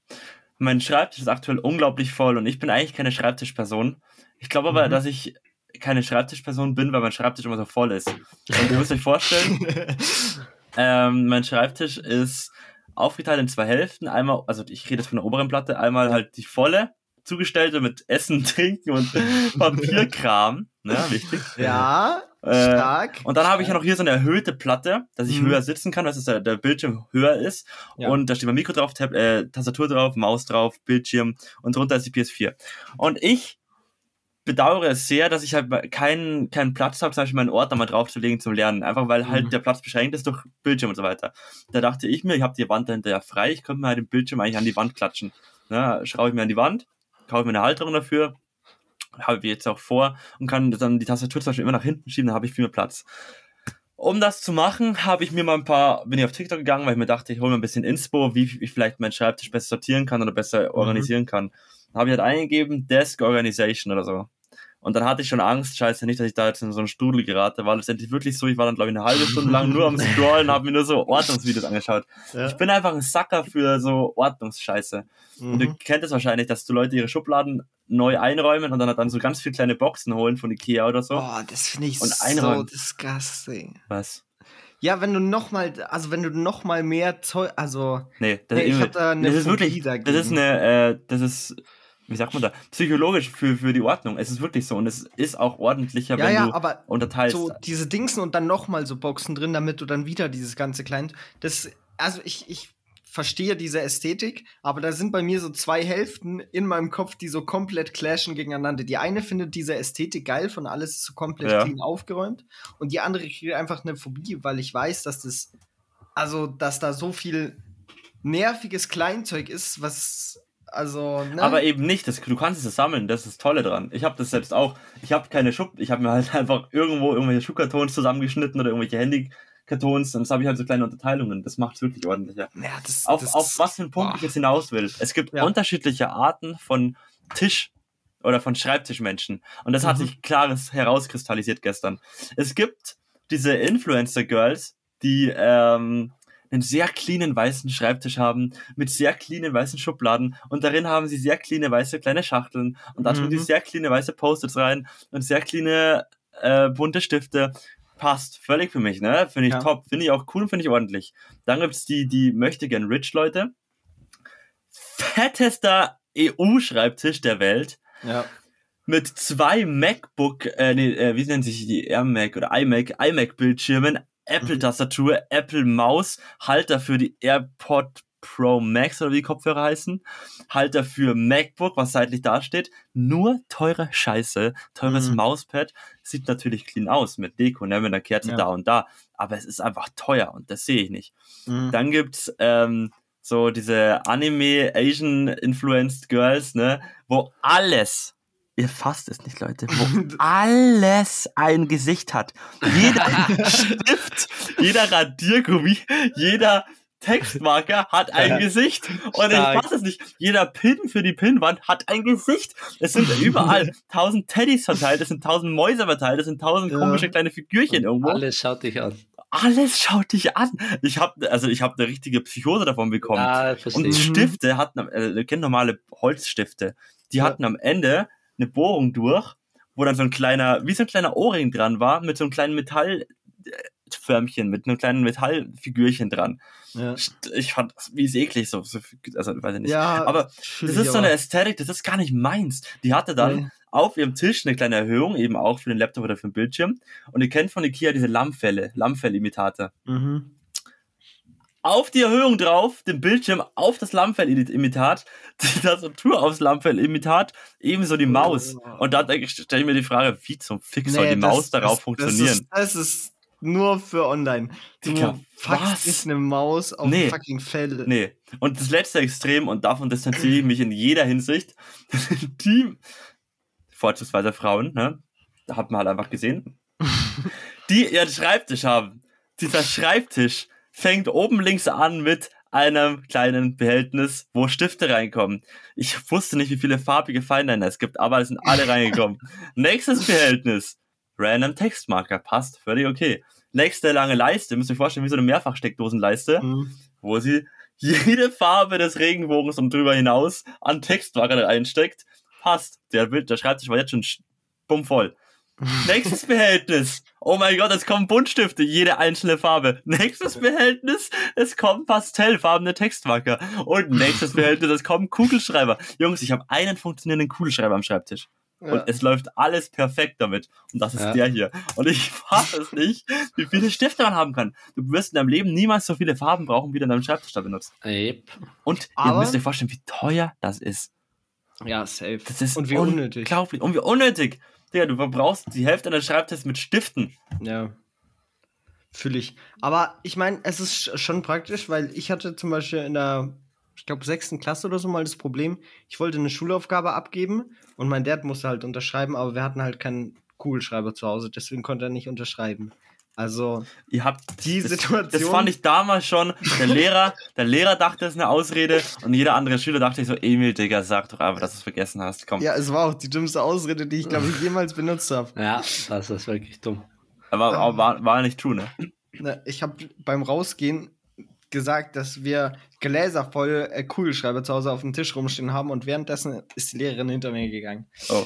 Mein Schreibtisch ist aktuell unglaublich voll und ich bin eigentlich keine Schreibtischperson. Ich glaube aber, Mhm. dass ich keine Schreibtischperson bin, weil mein Schreibtisch immer so voll ist. Und ihr müsst euch vorstellen, ähm, mein Schreibtisch ist aufgeteilt in zwei Hälften. Einmal, also ich rede jetzt von der oberen Platte, einmal halt die volle, zugestellte mit Essen, Trinken und Papierkram. Ne, wichtig. ja, Äh, stark. Und dann habe ich ja noch hier so eine erhöhte Platte, dass ich Mhm. höher sitzen kann, dass der, der Bildschirm höher ist. Ja. Und da steht mein Mikro drauf, Tab äh, Tastatur drauf, Maus drauf, Bildschirm und drunter ist die PS4. Und ich bedauere es sehr, dass ich halt keinen, keinen Platz habe, zum Beispiel meinen Ordner mal draufzulegen zum Lernen. Einfach weil halt Mhm. der Platz beschränkt ist durch Bildschirm und so weiter. Da dachte ich mir, ich habe die Wand dahinter ja frei, ich könnte mir halt den Bildschirm eigentlich an die Wand klatschen. Ne, schraube ich mir an die Wand, kaufe mir eine Halterung dafür, habe ich jetzt auch vor und kann dann die Tastatur zum Beispiel immer nach hinten schieben, dann habe ich viel mehr Platz. Um das zu machen, habe ich mir mal ein paar, bin ich auf TikTok gegangen, weil ich mir dachte, ich hole mir ein bisschen Inspo, wie ich vielleicht meinen Schreibtisch besser sortieren kann oder besser organisieren kann. Dann habe ich halt eingegeben, Desk Organization oder so. Und dann hatte ich schon Angst, scheiße, nicht, dass ich da jetzt in so einen Strudel gerate, war letztendlich wirklich so, ich war dann, glaube ich, eine halbe Stunde lang nur am Scrollen, habe mir nur so Ordnungsvideos angeschaut. Ja. Ich bin einfach ein Sacker für so Ordnungsscheiße. Und Mhm. du kennt es wahrscheinlich, dass du Leute ihre Schubladen neu einräumen und dann, dann so ganz viele kleine Boxen holen von Ikea oder so. Boah, das finde ich Und so einräumen. disgusting. Was? Ja, wenn du noch mal, also wenn du noch mal mehr Zeug, also Nee, das, Nee, ich ist, hab da eine das ist wirklich, das dagegen. ist eine, äh, das ist, wie sagt man da, psychologisch für, für die Ordnung. Es ist wirklich so und es ist auch ordentlicher, ja, wenn ja, du aber unterteilst. so diese Dingsen und dann noch mal so Boxen drin, damit du dann wieder dieses ganze klein, das, also ich, ich verstehe diese Ästhetik, aber da sind bei mir so zwei Hälften in meinem Kopf, die so komplett clashen gegeneinander. Die eine findet diese Ästhetik geil, von alles ist so komplett Ja. clean aufgeräumt und die andere kriegt einfach eine Phobie, weil ich weiß, dass das, also, dass da so viel nerviges Kleinzeug ist, was, also, ne? Aber eben nicht, das, du kannst es sammeln, das ist das Tolle dran. Ich habe das selbst auch. Ich habe keine Schub, ich habe mir halt einfach irgendwo irgendwelche Schuhkartons zusammengeschnitten oder irgendwelche Handykartons und das habe ich halt so kleine Unterteilungen. Das macht es wirklich ordentlicher. ja, das, Auf, das, auf was für einen Punkt boah. ich jetzt hinaus will. Es gibt Ja. unterschiedliche Arten von Tisch oder von Schreibtischmenschen. Und das hat Mhm. sich klares herauskristallisiert gestern. Es gibt diese Influencer-Girls, die ähm, einen sehr cleanen weißen Schreibtisch haben, mit sehr cleanen weißen Schubladen und darin haben sie sehr cleane weiße kleine Schachteln und da tun die Mhm. sehr cleane weiße Post-its rein und sehr cleane äh, bunte Stifte. Passt völlig für mich, ne? Finde ich Ja. top, finde ich auch cool, finde ich ordentlich. Dann gibt's die, die möchte gern Rich Leute, fettester EU-Schreibtisch der Welt Ja. mit zwei MacBook, äh, nee, äh, wie nennen sich die AirMac oder iMac, iMac-Bildschirmen, Apple-Tastatur, Apple-Maus, Halter für die AirPod Pro Max oder wie die Kopfhörer heißen, Halter für MacBook, was seitlich dasteht, nur teure Scheiße, teures Mhm. Mauspad, sieht natürlich clean aus mit Deko, ne, mit einer Kerze Ja. da und da, aber es ist einfach teuer und das sehe ich nicht. Mhm. Dann gibt's ähm, so diese Anime Asian Influenced Girls, ne, wo alles, ihr fasst es nicht, Leute, wo alles ein Gesicht hat. Jeder Stift, jeder Radiergummi, jeder Textmarker hat ein Ja. Gesicht. Und ich Stark. fasse es nicht. Jeder Pin für die Pinwand hat ein Gesicht. Es sind überall tausend Teddys verteilt, es sind tausend Mäuse verteilt, es sind tausend Ja. komische kleine Figürchen irgendwo Alles schaut dich an. alles schaut dich an. Ich habe also ich habe eine richtige Psychose davon bekommen. Ja, und ich. Stifte hatten, äh, ihr kennt normale Holzstifte, die hatten am Ende eine Bohrung durch, wo dann so ein kleiner, wie so ein kleiner Ohrring dran war, mit so einem kleinen Metallförmchen, mit einem kleinen Metallfigürchen dran. ja. Ich fand das wie eklig so, so also weiß ich nicht. ja, Aber das ist so eine Ästhetik, das ist gar nicht meins. Die hatte dann Nee. auf ihrem Tisch eine kleine Erhöhung, eben auch für den Laptop oder für den Bildschirm. Und ihr kennt von Ikea diese Lammfelle, Lammfell-Imitator. Mhm. Auf die Erhöhung drauf, den Bildschirm auf das Lammfell-Imitat, die Tastatur aufs Lammfell-Imitat, ebenso die Maus. Oh. Und da stelle ich mir die Frage, wie zum Fick soll Nee, die das- Maus darauf das, funktionieren? Das ist, das ist nur für online. Du Digga, fuckst was? nicht eine Maus auf Nee. fucking Fell. Nee. Und das letzte Extrem, und davon distanziere ich mich in jeder Hinsicht, die, vorzugsweise Frauen, ne, da hat man halt einfach gesehen, die ihren Schreibtisch haben. Dieser Schreibtisch fängt oben links an mit einem kleinen Behältnis, wo Stifte reinkommen. Ich wusste nicht, wie viele farbige Feinliner es gibt, aber es sind alle reingekommen. Nächstes Behältnis. Random Textmarker. Passt. Völlig okay. Nächste lange Leiste. Müsst ihr euch vorstellen, wie so eine Mehrfachsteckdosenleiste Mhm. wo sie jede Farbe des Regenbogens und drüber hinaus an Textmarker reinsteckt. Passt. Der, Bild, der Schreibtisch war jetzt schon sch- bummvoll. Nächstes Behältnis. Oh mein Gott, es kommen Buntstifte, jede einzelne Farbe. Nächstes Behältnis, es kommen pastellfarbene Textmarker. Und nächstes Behältnis, es kommen Kugelschreiber. Jungs, ich habe einen funktionierenden Kugelschreiber am Schreibtisch. Ja. Und es läuft alles perfekt damit. Und das ist Ja. der hier. Und ich fasse es nicht, wie viele Stifte man haben kann. Du wirst in deinem Leben niemals so viele Farben brauchen, wie du in deinem Schreibtisch da benutzt. Yep. Und ihr Aber- müsst euch vorstellen, wie teuer das ist. ja, safe. Das ist Und wie unnötig. unglaublich. Und wie unnötig. Digga, du verbrauchst die Hälfte deines Schreibtisches mit Stiften. Ja. Fühle ich. Aber ich meine, es ist sch- schon praktisch, weil ich hatte zum Beispiel in der, ich glaube, sechsten Klasse oder so mal das Problem, ich wollte eine Schulaufgabe abgeben und mein Dad musste halt unterschreiben, aber wir hatten halt keinen Kugelschreiber zu Hause, deswegen konnte er nicht unterschreiben. Also, Ihr habt Die das, Situation- Das fand ich damals schon. Der Lehrer, der Lehrer dachte, es ist eine Ausrede und jeder andere Schüler dachte sich so, Emil, Digga, sag doch einfach, dass du es vergessen hast. Komm. ja, es war auch die dümmste Ausrede, die ich, glaube ich, jemals benutzt habe. Ja, das ist wirklich dumm. Aber, aber war, war nicht true, ne? Na, Ich habe beim Rausgehen gesagt, dass wir Gläser voll äh, Kugelschreiber zu Hause auf dem Tisch rumstehen haben und währenddessen ist die Lehrerin hinter mir gegangen. Oh.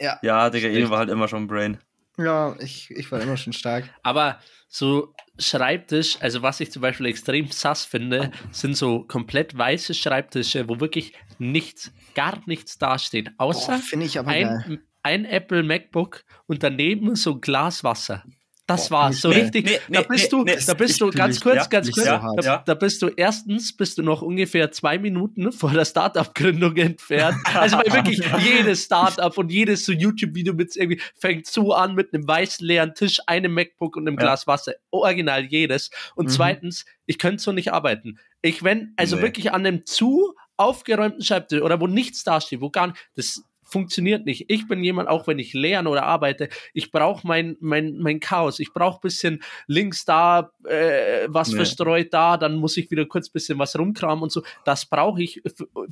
Ja. Ja, Digga. Emil war halt immer schon ein Brain. Ja, ich, ich war immer schon stark. Aber so Schreibtisch, also was ich zum Beispiel extrem sass finde, sind so komplett weiße Schreibtische, wo wirklich nichts, gar nichts dasteht, außer Finde ich aber geil. ein, ein Apple MacBook und daneben so ein Glas Wasser. Das Boah, war nicht so geil. richtig. Nee, da nee, bist nee, du, nee, da bist du ganz kurz, ja, ganz kurz. so da. Ja. da bist du erstens bist du noch ungefähr zwei Minuten vor der Startup-Gründung entfernt. Also weil wirklich jedes Startup und jedes so YouTube-Video mit irgendwie fängt so an mit einem weißen leeren Tisch, einem MacBook und einem Ja. Glas Wasser. Original jedes. Und Mhm. zweitens, ich könnte so nicht arbeiten. Ich wenn also Nee. wirklich an einem zu aufgeräumten Schreibtisch oder wo nichts dasteht, wo gar nicht, das funktioniert nicht. Ich bin jemand, auch wenn ich lerne oder arbeite, ich brauche mein, mein, mein Chaos. Ich brauche bisschen links da, äh, was Nee. verstreut da, dann muss ich wieder kurz bisschen was rumkramen und so. Das brauche ich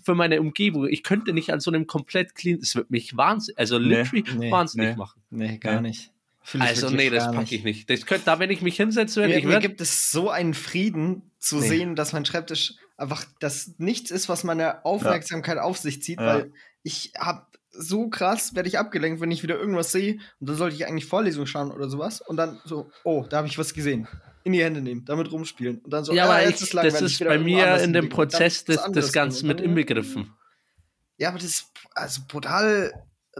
für, meine Umgebung. Ich könnte nicht an so einem komplett clean, es wird mich wahnsinnig, also literally Nee. wahnsinnig Nee. machen. Nee, gar Ja. nicht. Also nee, das packe ich nicht. Das könnte, da, wenn ich mich hinsetze, Mir, ich mir werd, gibt es so einen Frieden zu Nee. sehen, dass mein Schreibtisch einfach das nichts ist, was meine Aufmerksamkeit auf sich zieht, Ja. weil ich habe so krass werde ich abgelenkt, wenn ich wieder irgendwas sehe und dann sollte ich eigentlich Vorlesung schauen oder sowas und dann so, oh, da habe ich was gesehen. in die Hände nehmen, damit rumspielen und dann so, ja, ah, aber jetzt ich, ist das ist bei mir in dem Prozess des, des Ganzen mit inbegriffen. Ja, aber das ist also brutal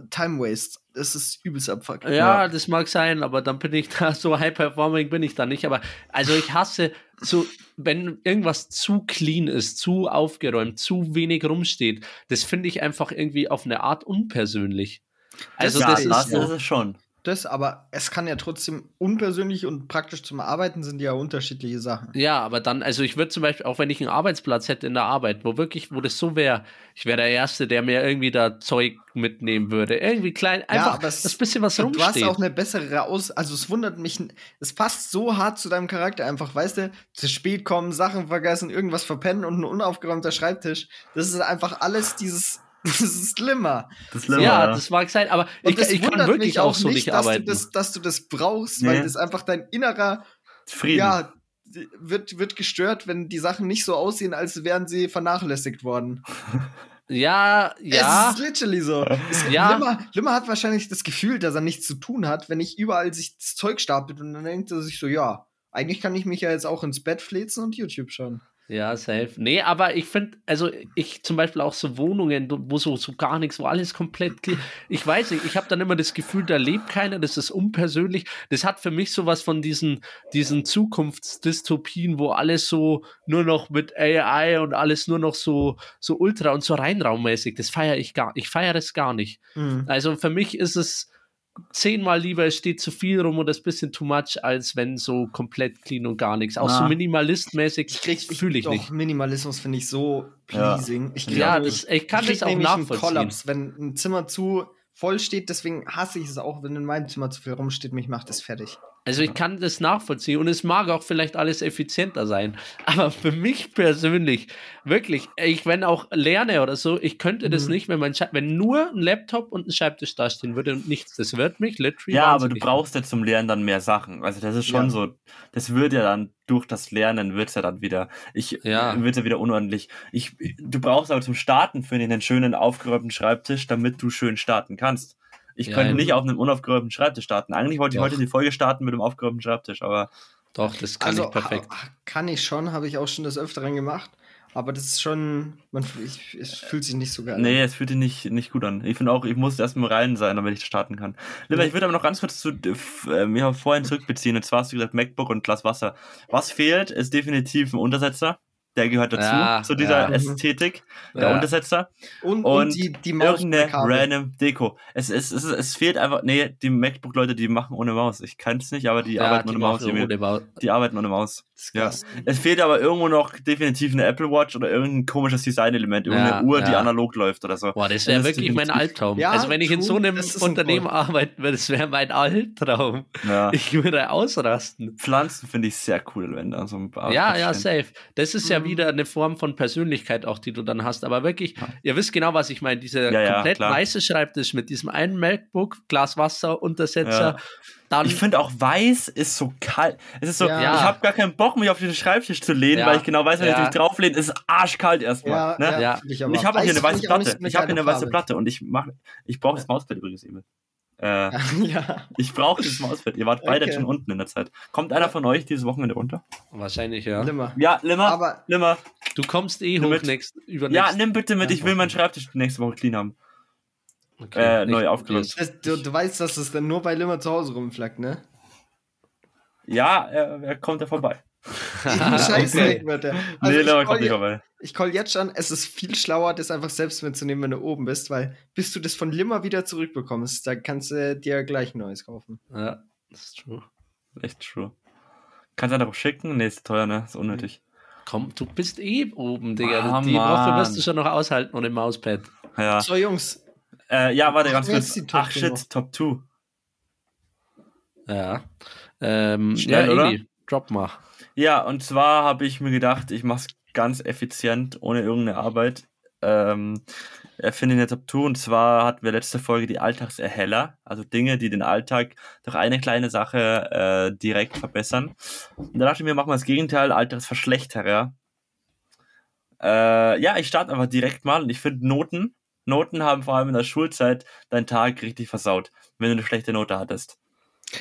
Time Waste. Das ist übelst abfuck. Ja, Ja. das mag sein, aber dann bin ich da so high performing bin ich da nicht. Aber also ich hasse so, wenn irgendwas zu clean ist, zu aufgeräumt, zu wenig rumsteht, das finde ich einfach irgendwie auf eine Art unpersönlich. Also ja, das, das ist so. ist schon. Das, aber es kann ja trotzdem unpersönlich und praktisch zum Arbeiten sind ja unterschiedliche Sachen. Ja, aber dann, also ich würde zum Beispiel, auch wenn ich einen Arbeitsplatz hätte in der Arbeit, wo wirklich, wo das so wäre, ich wäre der Erste, der mir irgendwie da Zeug mitnehmen würde. Irgendwie klein, einfach aber es- das bisschen was Du hast rumsteht. auch eine bessere Aus. Also, es wundert mich. Es passt so hart zu deinem Charakter einfach, weißt du? Zu spät kommen, Sachen vergessen, irgendwas verpennen und ein unaufgeräumter Schreibtisch. Das ist einfach alles dieses. Das ist schlimmer. Das ist schlimmer, ja, ja. das mag sein, aber ich, ich kann wirklich mich auch so nicht dass arbeiten. Du das, dass du das brauchst, Nee. weil das einfach dein innerer. Frieden. Ja, wird, wird gestört, wenn die Sachen nicht so aussehen, als wären sie vernachlässigt worden. ja, ja. Es ist literally so. Es, Ja. Limmer, Limmer hat wahrscheinlich das Gefühl, dass er nichts zu tun hat, wenn ich überall sich das Zeug stapelt und dann denkt er sich so, ja, eigentlich kann ich mich ja jetzt auch ins Bett flitzen und YouTube schauen. Ja, safe. Nee, aber ich finde, also ich zum Beispiel auch so Wohnungen, wo so, so gar nichts, wo alles komplett. Ich weiß nicht, ich habe dann immer das Gefühl, da lebt keiner, das ist unpersönlich. Das hat für mich sowas von diesen, diesen Zukunftsdystopien, wo alles so nur noch mit AI und alles nur noch so, so ultra und so reinraummäßig. Das feiere ich gar Ich feiere es gar nicht. Also für mich ist es zehnmal lieber, es steht zu viel rum und das ist ein bisschen too much, als wenn so komplett clean und gar nichts. Auch so Na. minimalistmäßig Ich krieg, fühle ich doch, nicht. Minimalismus finde ich so Ja. pleasing. Ich Ja, glaube, das, ich kann krieg das auch nachvollziehen. Kollaps, wenn ein Zimmer zu voll steht, deswegen hasse ich es auch, wenn in meinem Zimmer zu viel rumsteht, mich macht es fertig. Also ich kann das nachvollziehen und es mag auch vielleicht alles effizienter sein. Aber für mich persönlich, wirklich, ich wenn auch lerne oder so, ich könnte das Mhm. nicht, wenn mein Sche wenn nur ein Laptop und ein Schreibtisch da stehen würde und nichts. Das wird mich literally Ja, aber du brauchst ja zum Lernen dann mehr Sachen. Also das ist schon Ja. so, das wird ja dann durch das Lernen wird's ja dann wieder, ich Ja. wird's ja wieder unordentlich. Ich, du brauchst aber zum Starten für einen schönen aufgeräumten Schreibtisch, damit du schön starten kannst. Ich Ja, könnte nicht auf einem unaufgeräumten Schreibtisch starten. Eigentlich wollte ich Doch. heute die Folge starten mit einem aufgeräumten Schreibtisch, aber Doch, das kann ich perfekt. kann ich schon, habe ich auch schon des Öfteren gemacht. Aber das ist schon, man, ich, es fühlt sich nicht so geil nee, es fühlt sich nicht, nicht gut an. Ich finde auch, ich muss erst mal rein sein, damit ich starten kann. Lieber, ich würde aber noch ganz kurz zu äh, mir vorhin zurückbeziehen. Und zwar hast du gesagt, MacBook und Glas Wasser. Was fehlt, ist definitiv ein Untersetzer. Der gehört dazu, Ja, zu dieser ja. Ästhetik. Der Ja. Untersetzer. Und, und, Und die, die Maus Irgendeine random Deko. Es, es, es, es fehlt einfach, nee, die MacBook-Leute, die machen ohne Maus. Ich kann es nicht, aber die Ja, arbeiten die ohne Maus. ohne Maus. die arbeiten ohne Maus. Das ist Ja. Es fehlt aber irgendwo noch definitiv eine Apple Watch oder irgendein komisches Designelement, irgendeine Ja, Uhr, die analog läuft oder so. Boah, das wäre wirklich mein Albtraum. Ja, also wenn ich in so einem ein Unternehmen Point. arbeiten würde, das wäre mein Albtraum. Ja. Ich würde ausrasten. Pflanzen finde ich sehr cool, wenn da so ein paar. Ja, ja, safe. Das ist ja Wieder eine Form von Persönlichkeit auch, die du dann hast. Aber wirklich, Ja. ihr wisst genau, was ich meine. Dieser Ja, ja, komplett klar. weiße Schreibtisch mit diesem einen MacBook, Glas Wasser, Untersetzer. Ja. Dann, Ich finde auch weiß ist so kalt. Es ist so, Ja. ich habe gar keinen Bock, mich auf den Schreibtisch zu lehnen, Ja. weil ich genau weiß, wenn Ja. ich mich drauflehne, ist es arschkalt erstmal. Ja, ne? ja, Ja. ich ich habe auch hier eine weiße Platte. Ich habe hier eine weiße Platte und ich mach, ich brauche das Mauspad übrigens, Emil. Äh, ja. ich brauche das Mauspad. Ihr wart beide Okay. schon unten in der Zeit. Kommt einer von euch dieses Wochenende runter? wahrscheinlich, ja. Nimmer. Ja, Limmer. Aber Limmer. Du kommst eh Nimm hoch mit. next, über Ja, nimm bitte mit. Ich will meinen Schreibtisch nächste Woche clean haben. Okay, äh, neu das, du, du weißt, dass es dann nur bei Limmer zu Hause rumflackt, ne? Ja, er, er kommt ja vorbei. Scheiße, Okay. wird der. nee, Also ich Limmer call kommt nicht vorbei. ich call jetzt schon, es ist viel schlauer, das einfach selbst mitzunehmen, wenn du oben bist, weil bis du das von Limmer wieder zurückbekommst, da kannst du dir gleich ein neues kaufen. Ja, das ist true. Echt true. Kannst du darauf schicken? Nee, ist teuer, ne? Ist unnötig. Komm, du bist eh oben, Digga. Ah, Die Woche wirst du schon noch aushalten ohne Mauspad. Ja. So, Jungs, Äh, ja, warte ganz kurz. ist die Top Ach 10 noch? shit, Top 2. Ja. Ähm, Schnell, ja, oder? Eli, drop mal. Ja, und zwar habe ich mir gedacht, ich mache es ganz effizient, ohne irgendeine Arbeit. Ähm, erfinde eine 2 und zwar hatten wir letzte Folge die Alltagserheller, also Dinge, die den Alltag durch eine kleine Sache äh, direkt verbessern. Und da dachte ich mir, machen wir das Gegenteil, Alltagsverschlechterer. Äh, ja, ich starte einfach direkt mal und ich finde Noten, Noten haben vor allem in der Schulzeit deinen Tag richtig versaut, wenn du eine schlechte Note hattest.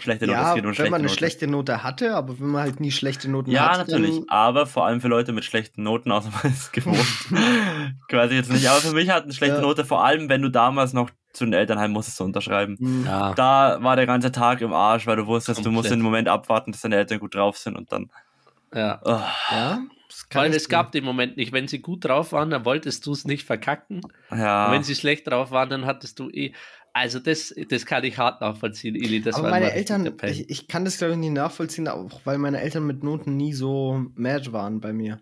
Schlechte Note. Ja, geht wenn man eine Noten. schlechte Note hatte, aber wenn man halt nie schlechte Noten Ja, hat, natürlich. dann- Aber vor allem für Leute mit schlechten Noten, außer man ist gewohnt. Quasi jetzt nicht. Aber für mich hat eine schlechte Ja. Note, vor allem wenn du damals noch zu den Elternheim musstest du unterschreiben. Hm. Ja. Da war der ganze Tag im Arsch, weil du wusstest, du musst Komplett. den Moment abwarten, dass deine Eltern gut drauf sind und dann. ja. Oh, Ja, ich es gab den Moment nicht. Wenn sie gut drauf waren, dann wolltest du es nicht verkacken. ja. Und wenn sie schlecht drauf waren, dann hattest du eh. Also, das, das kann ich hart nachvollziehen, Ili. Das aber war meine Eltern, ich, ich kann das glaube ich nicht nachvollziehen, auch weil meine Eltern mit Noten nie so mad waren bei mir.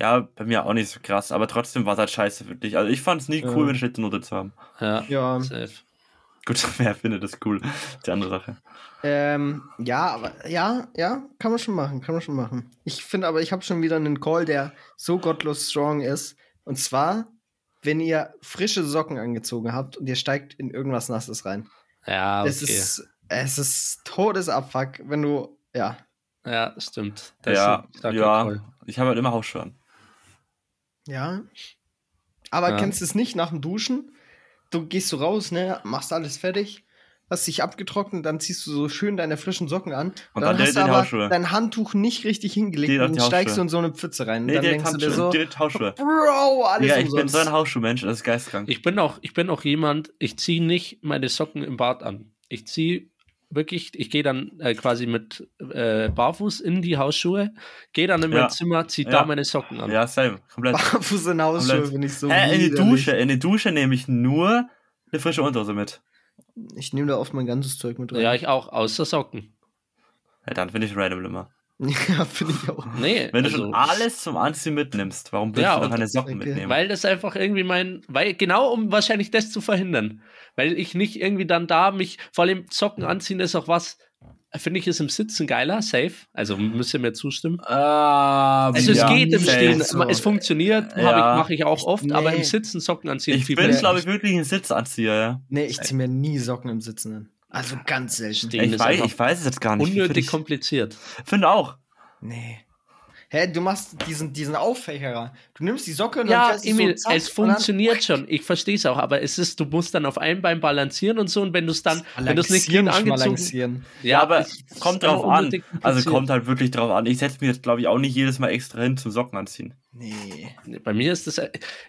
ja, bei mir auch nicht so krass, aber trotzdem war es halt scheiße für dich. Also ich fand es nie Ja. cool, eine schlechte Note zu haben. Ja, Ja, safe. Gut, wer findet das cool? Die andere Sache. ähm, ja, aber ja, ja, kann man schon machen, kann man schon machen. Ich finde aber, ich habe schon wieder einen Call, der so gottlos strong ist. Und zwar, wenn ihr frische Socken angezogen habt und ihr steigt in irgendwas Nasses rein. Ja, okay. Es ist, es ist Todesabfuck, wenn du, ja. ja, stimmt. Das ja, ja. Ich habe halt immer Hausschuhe. Ja. Aber Ja. kennst du es nicht nach dem Duschen? Du gehst so raus, ne, machst alles fertig, hast dich abgetrocknet, dann ziehst du so schön deine frischen Socken an. Und dann, dann hast du aber Hausschuhe. dein Handtuch nicht richtig hingelegt Direkt und die steigst du in so eine Pfütze rein. Nee, dann denkst du dir Handschuhe, so, direkt Hausschuhe. Bro, alles Ja, ich bin umsonst. so ein Hausschuhmensch, das ist geistkrank. Ich bin auch, ich bin auch jemand, ich ziehe nicht meine Socken im Bad an. Ich ziehe wirklich, ich gehe dann äh, quasi mit äh, Barfuß in die Hausschuhe, gehe dann in mein Ja. Zimmer, ziehe Ja. da meine Socken an. Ja, same, komplett. Barfuß in Hausschuhe Komplett. finde ich so Hä, in die. Dusche, in die Dusche nehme ich nur eine frische Unterhose mit. Ich nehme da oft mein ganzes Zeug mit rein. Ja, ich auch, außer Socken. Ja, dann finde ich random immer. ja finde ich auch. Nee, Wenn also, du schon alles zum Anziehen mitnimmst, warum willst Ja, du dann keine Socken okay. mitnehmen? weil das einfach irgendwie mein, weil genau um wahrscheinlich das zu verhindern, weil ich nicht irgendwie dann da mich, vor allem Socken anziehen ist auch was, finde ich ist im Sitzen geiler, safe, also müsst ihr mir zustimmen. Ah, Also es Ja, geht im. Stehen, So. es funktioniert, Ja. habe ich, mache ich auch oft, aber Nee. im Sitzen Socken anziehen ich viel bin, glaube ich, wirklich ein Sitzanzieher, ja. Nee, ich ziehe mir nie Socken im Sitzen an. Also ganz selten. Ich weiß, einfach ich weiß es jetzt gar nicht. unnötig Finde kompliziert. ich finde auch. Nee. Hä, du machst diesen, diesen Auffächerer. Du nimmst die Socke und dann Ja, fährst du Emil, so zack, es dann- funktioniert schon. Ich verstehe es auch, aber es ist, du musst dann auf einem Bein balancieren und so und wenn du es dann, wenn du es nicht Balancieren, angezogen schmalancieren. Ja, aber es ist kommt drauf an. Also kommt halt wirklich drauf an. Ich setze mir jetzt, glaube ich, auch nicht jedes Mal extra hin zum Socken anziehen. Nee. Bei mir ist das,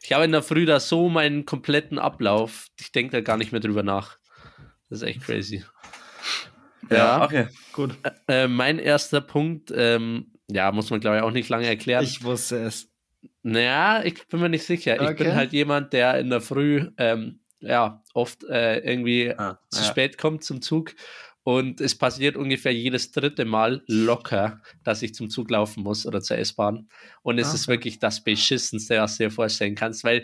ich habe in der Früh da so meinen kompletten Ablauf, ich denke da gar nicht mehr drüber nach. Das ist echt crazy. Ja. okay. Gut. Äh, mein erster Punkt, ähm, ja, muss man glaube ich auch nicht lange erklären. Ich wusste es. Naja, ich bin mir nicht sicher. Ich Okay. bin halt jemand, der in der Früh ähm, ja oft äh, irgendwie Ah, zu ja. spät kommt zum Zug. Und es passiert ungefähr jedes dritte Mal locker, dass ich zum Zug laufen muss oder zur S-Bahn. Und es Ah. ist wirklich das Beschissenste, was du dir vorstellen kannst, weil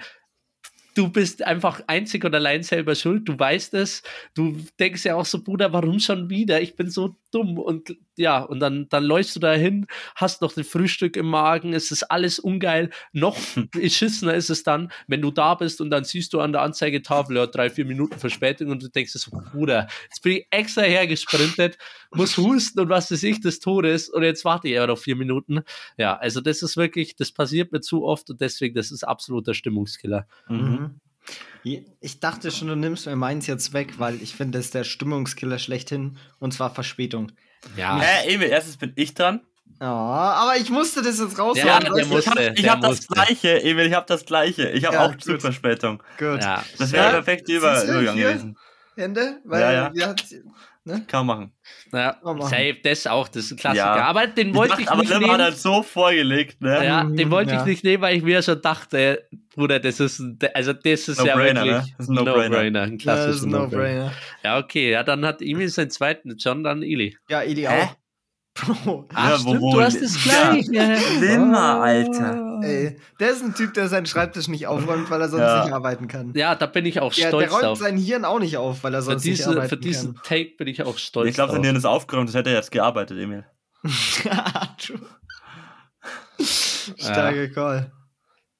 du bist einfach einzig und allein selber schuld. Du weißt es. Du denkst ja auch so, Bruder, warum schon wieder? Ich bin so dumm. Und ja, und dann, dann läufst du da hin, hast noch ein Frühstück im Magen, es ist alles ungeil. Noch beschissener ist es dann, wenn du da bist und dann siehst du an der Anzeigetafel, ja, drei, vier Minuten Verspätung und du denkst so, Bruder, jetzt bin ich extra hergesprintet, muss husten und was weiß ich des Todes und jetzt warte ich aber noch vier Minuten. Ja, also das ist wirklich, das passiert mir zu oft und deswegen, das ist absoluter Stimmungskiller. Mhm. Ich dachte schon, du nimmst mir meins jetzt weg, weil ich finde, das ist der Stimmungskiller schlechthin. Und zwar Verspätung. Ja, Hä, Emil, erstens bin ich dran. Oh, aber ich musste das jetzt raushauen. Ja, der du? muss- Ich habe Musste, ich hab das musste. gleiche, Emil, ich habe das gleiche. Ich habe Ja, auch. Zugverspätung. Gut. ja. Das wäre Ja, der perfekte siehst Über Übergang gewesen. Ende? Weil Ja, ja. Hat, ne? Kann man machen. Ja, Oh Mann. safe, das auch, das ist ein Klassiker. Ja. Aber den wollte dachte, ich aber nicht Lim hat nehmen. halt so vorgelegt, ne? Ja, Mhm, den wollte ja. ich nicht nehmen, weil ich mir schon dachte, Bruder, das ist, ein- also das ist ja No-brainer, wirklich ne? Das ist ein No-Brainer. No-Brainer, ein Ja, das klassischer ist ein No-Brainer. No-Brainer. Ja, okay, ja, dann hat Emil seinen zweiten, John dann Ili. Ja, Hä? auch. Bro, Ah, Ja, stimmt, wo- du hast es Ja. gleich. Ja. Limmer, Alter. Ey, der ist ein Typ, der seinen Schreibtisch nicht aufräumt, weil er sonst Ja. nicht arbeiten kann. ja, da bin ich auch Ja, der stolz räumt drauf. sein Hirn auch nicht auf, weil er sonst nicht diese, arbeiten für diesen kann. Take bin ich auch stolz Ich glaube, wenn ihr das aufgeräumt, das hätte er jetzt gearbeitet, Emil. Starker Call.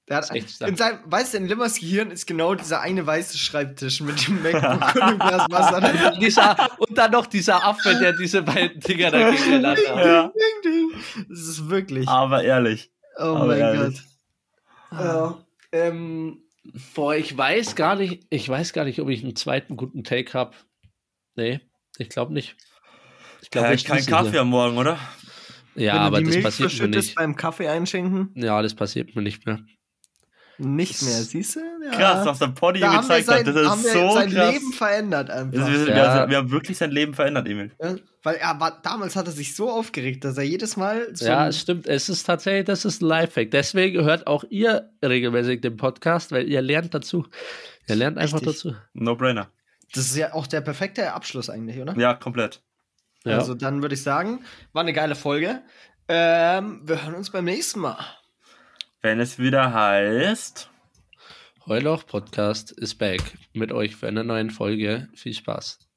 Der hat, Ist echt stark. in seinem, weißt du, in Limmers Gehirn ist genau dieser eine weiße Schreibtisch mit dem MacBook und dem Glas Wasser. dieser, und dann noch dieser Affe, der diese beiden Dinger da gegeneinander hat. Ja. Ding, ding. Das ist wirklich. Aber ehrlich. Oh aber mein ehrlich. Gott. Ja. Ähm, boah, ich weiß gar nicht, ich weiß gar nicht, ob ich einen zweiten guten Take habe. Nee, ich glaube nicht. glaube, Äh, wir kein schließen Kaffee am Morgen, oder? Ja, Wenn du aber die das Milch passiert mir nicht. beim Kaffee einschenken, Ja, das passiert mir nicht mehr. Nicht mehr, siehst du? Ja. Krass, was der Poddy da haben gezeigt sein, hat. Das haben ist wir so sein krass. Leben verändert einfach. Also wir, Ja. wir, haben wirklich sein Leben verändert, Emil. Ja, weil er war, damals hat er sich so aufgeregt, dass er jedes Mal so ja, stimmt. Es ist tatsächlich, das ist ein Lifehack. Deswegen hört auch ihr regelmäßig den Podcast, weil ihr lernt dazu. Ihr lernt einfach Richtig. dazu. No-brainer. das ist ja auch der perfekte Abschluss eigentlich, oder? Ja, komplett. Ja. Also dann würde ich sagen, war eine geile Folge. Ähm, wir hören uns beim nächsten Mal. Wenn es wieder heißt. Heuloch Podcast ist back mit euch für eine neue Folge. Viel Spaß.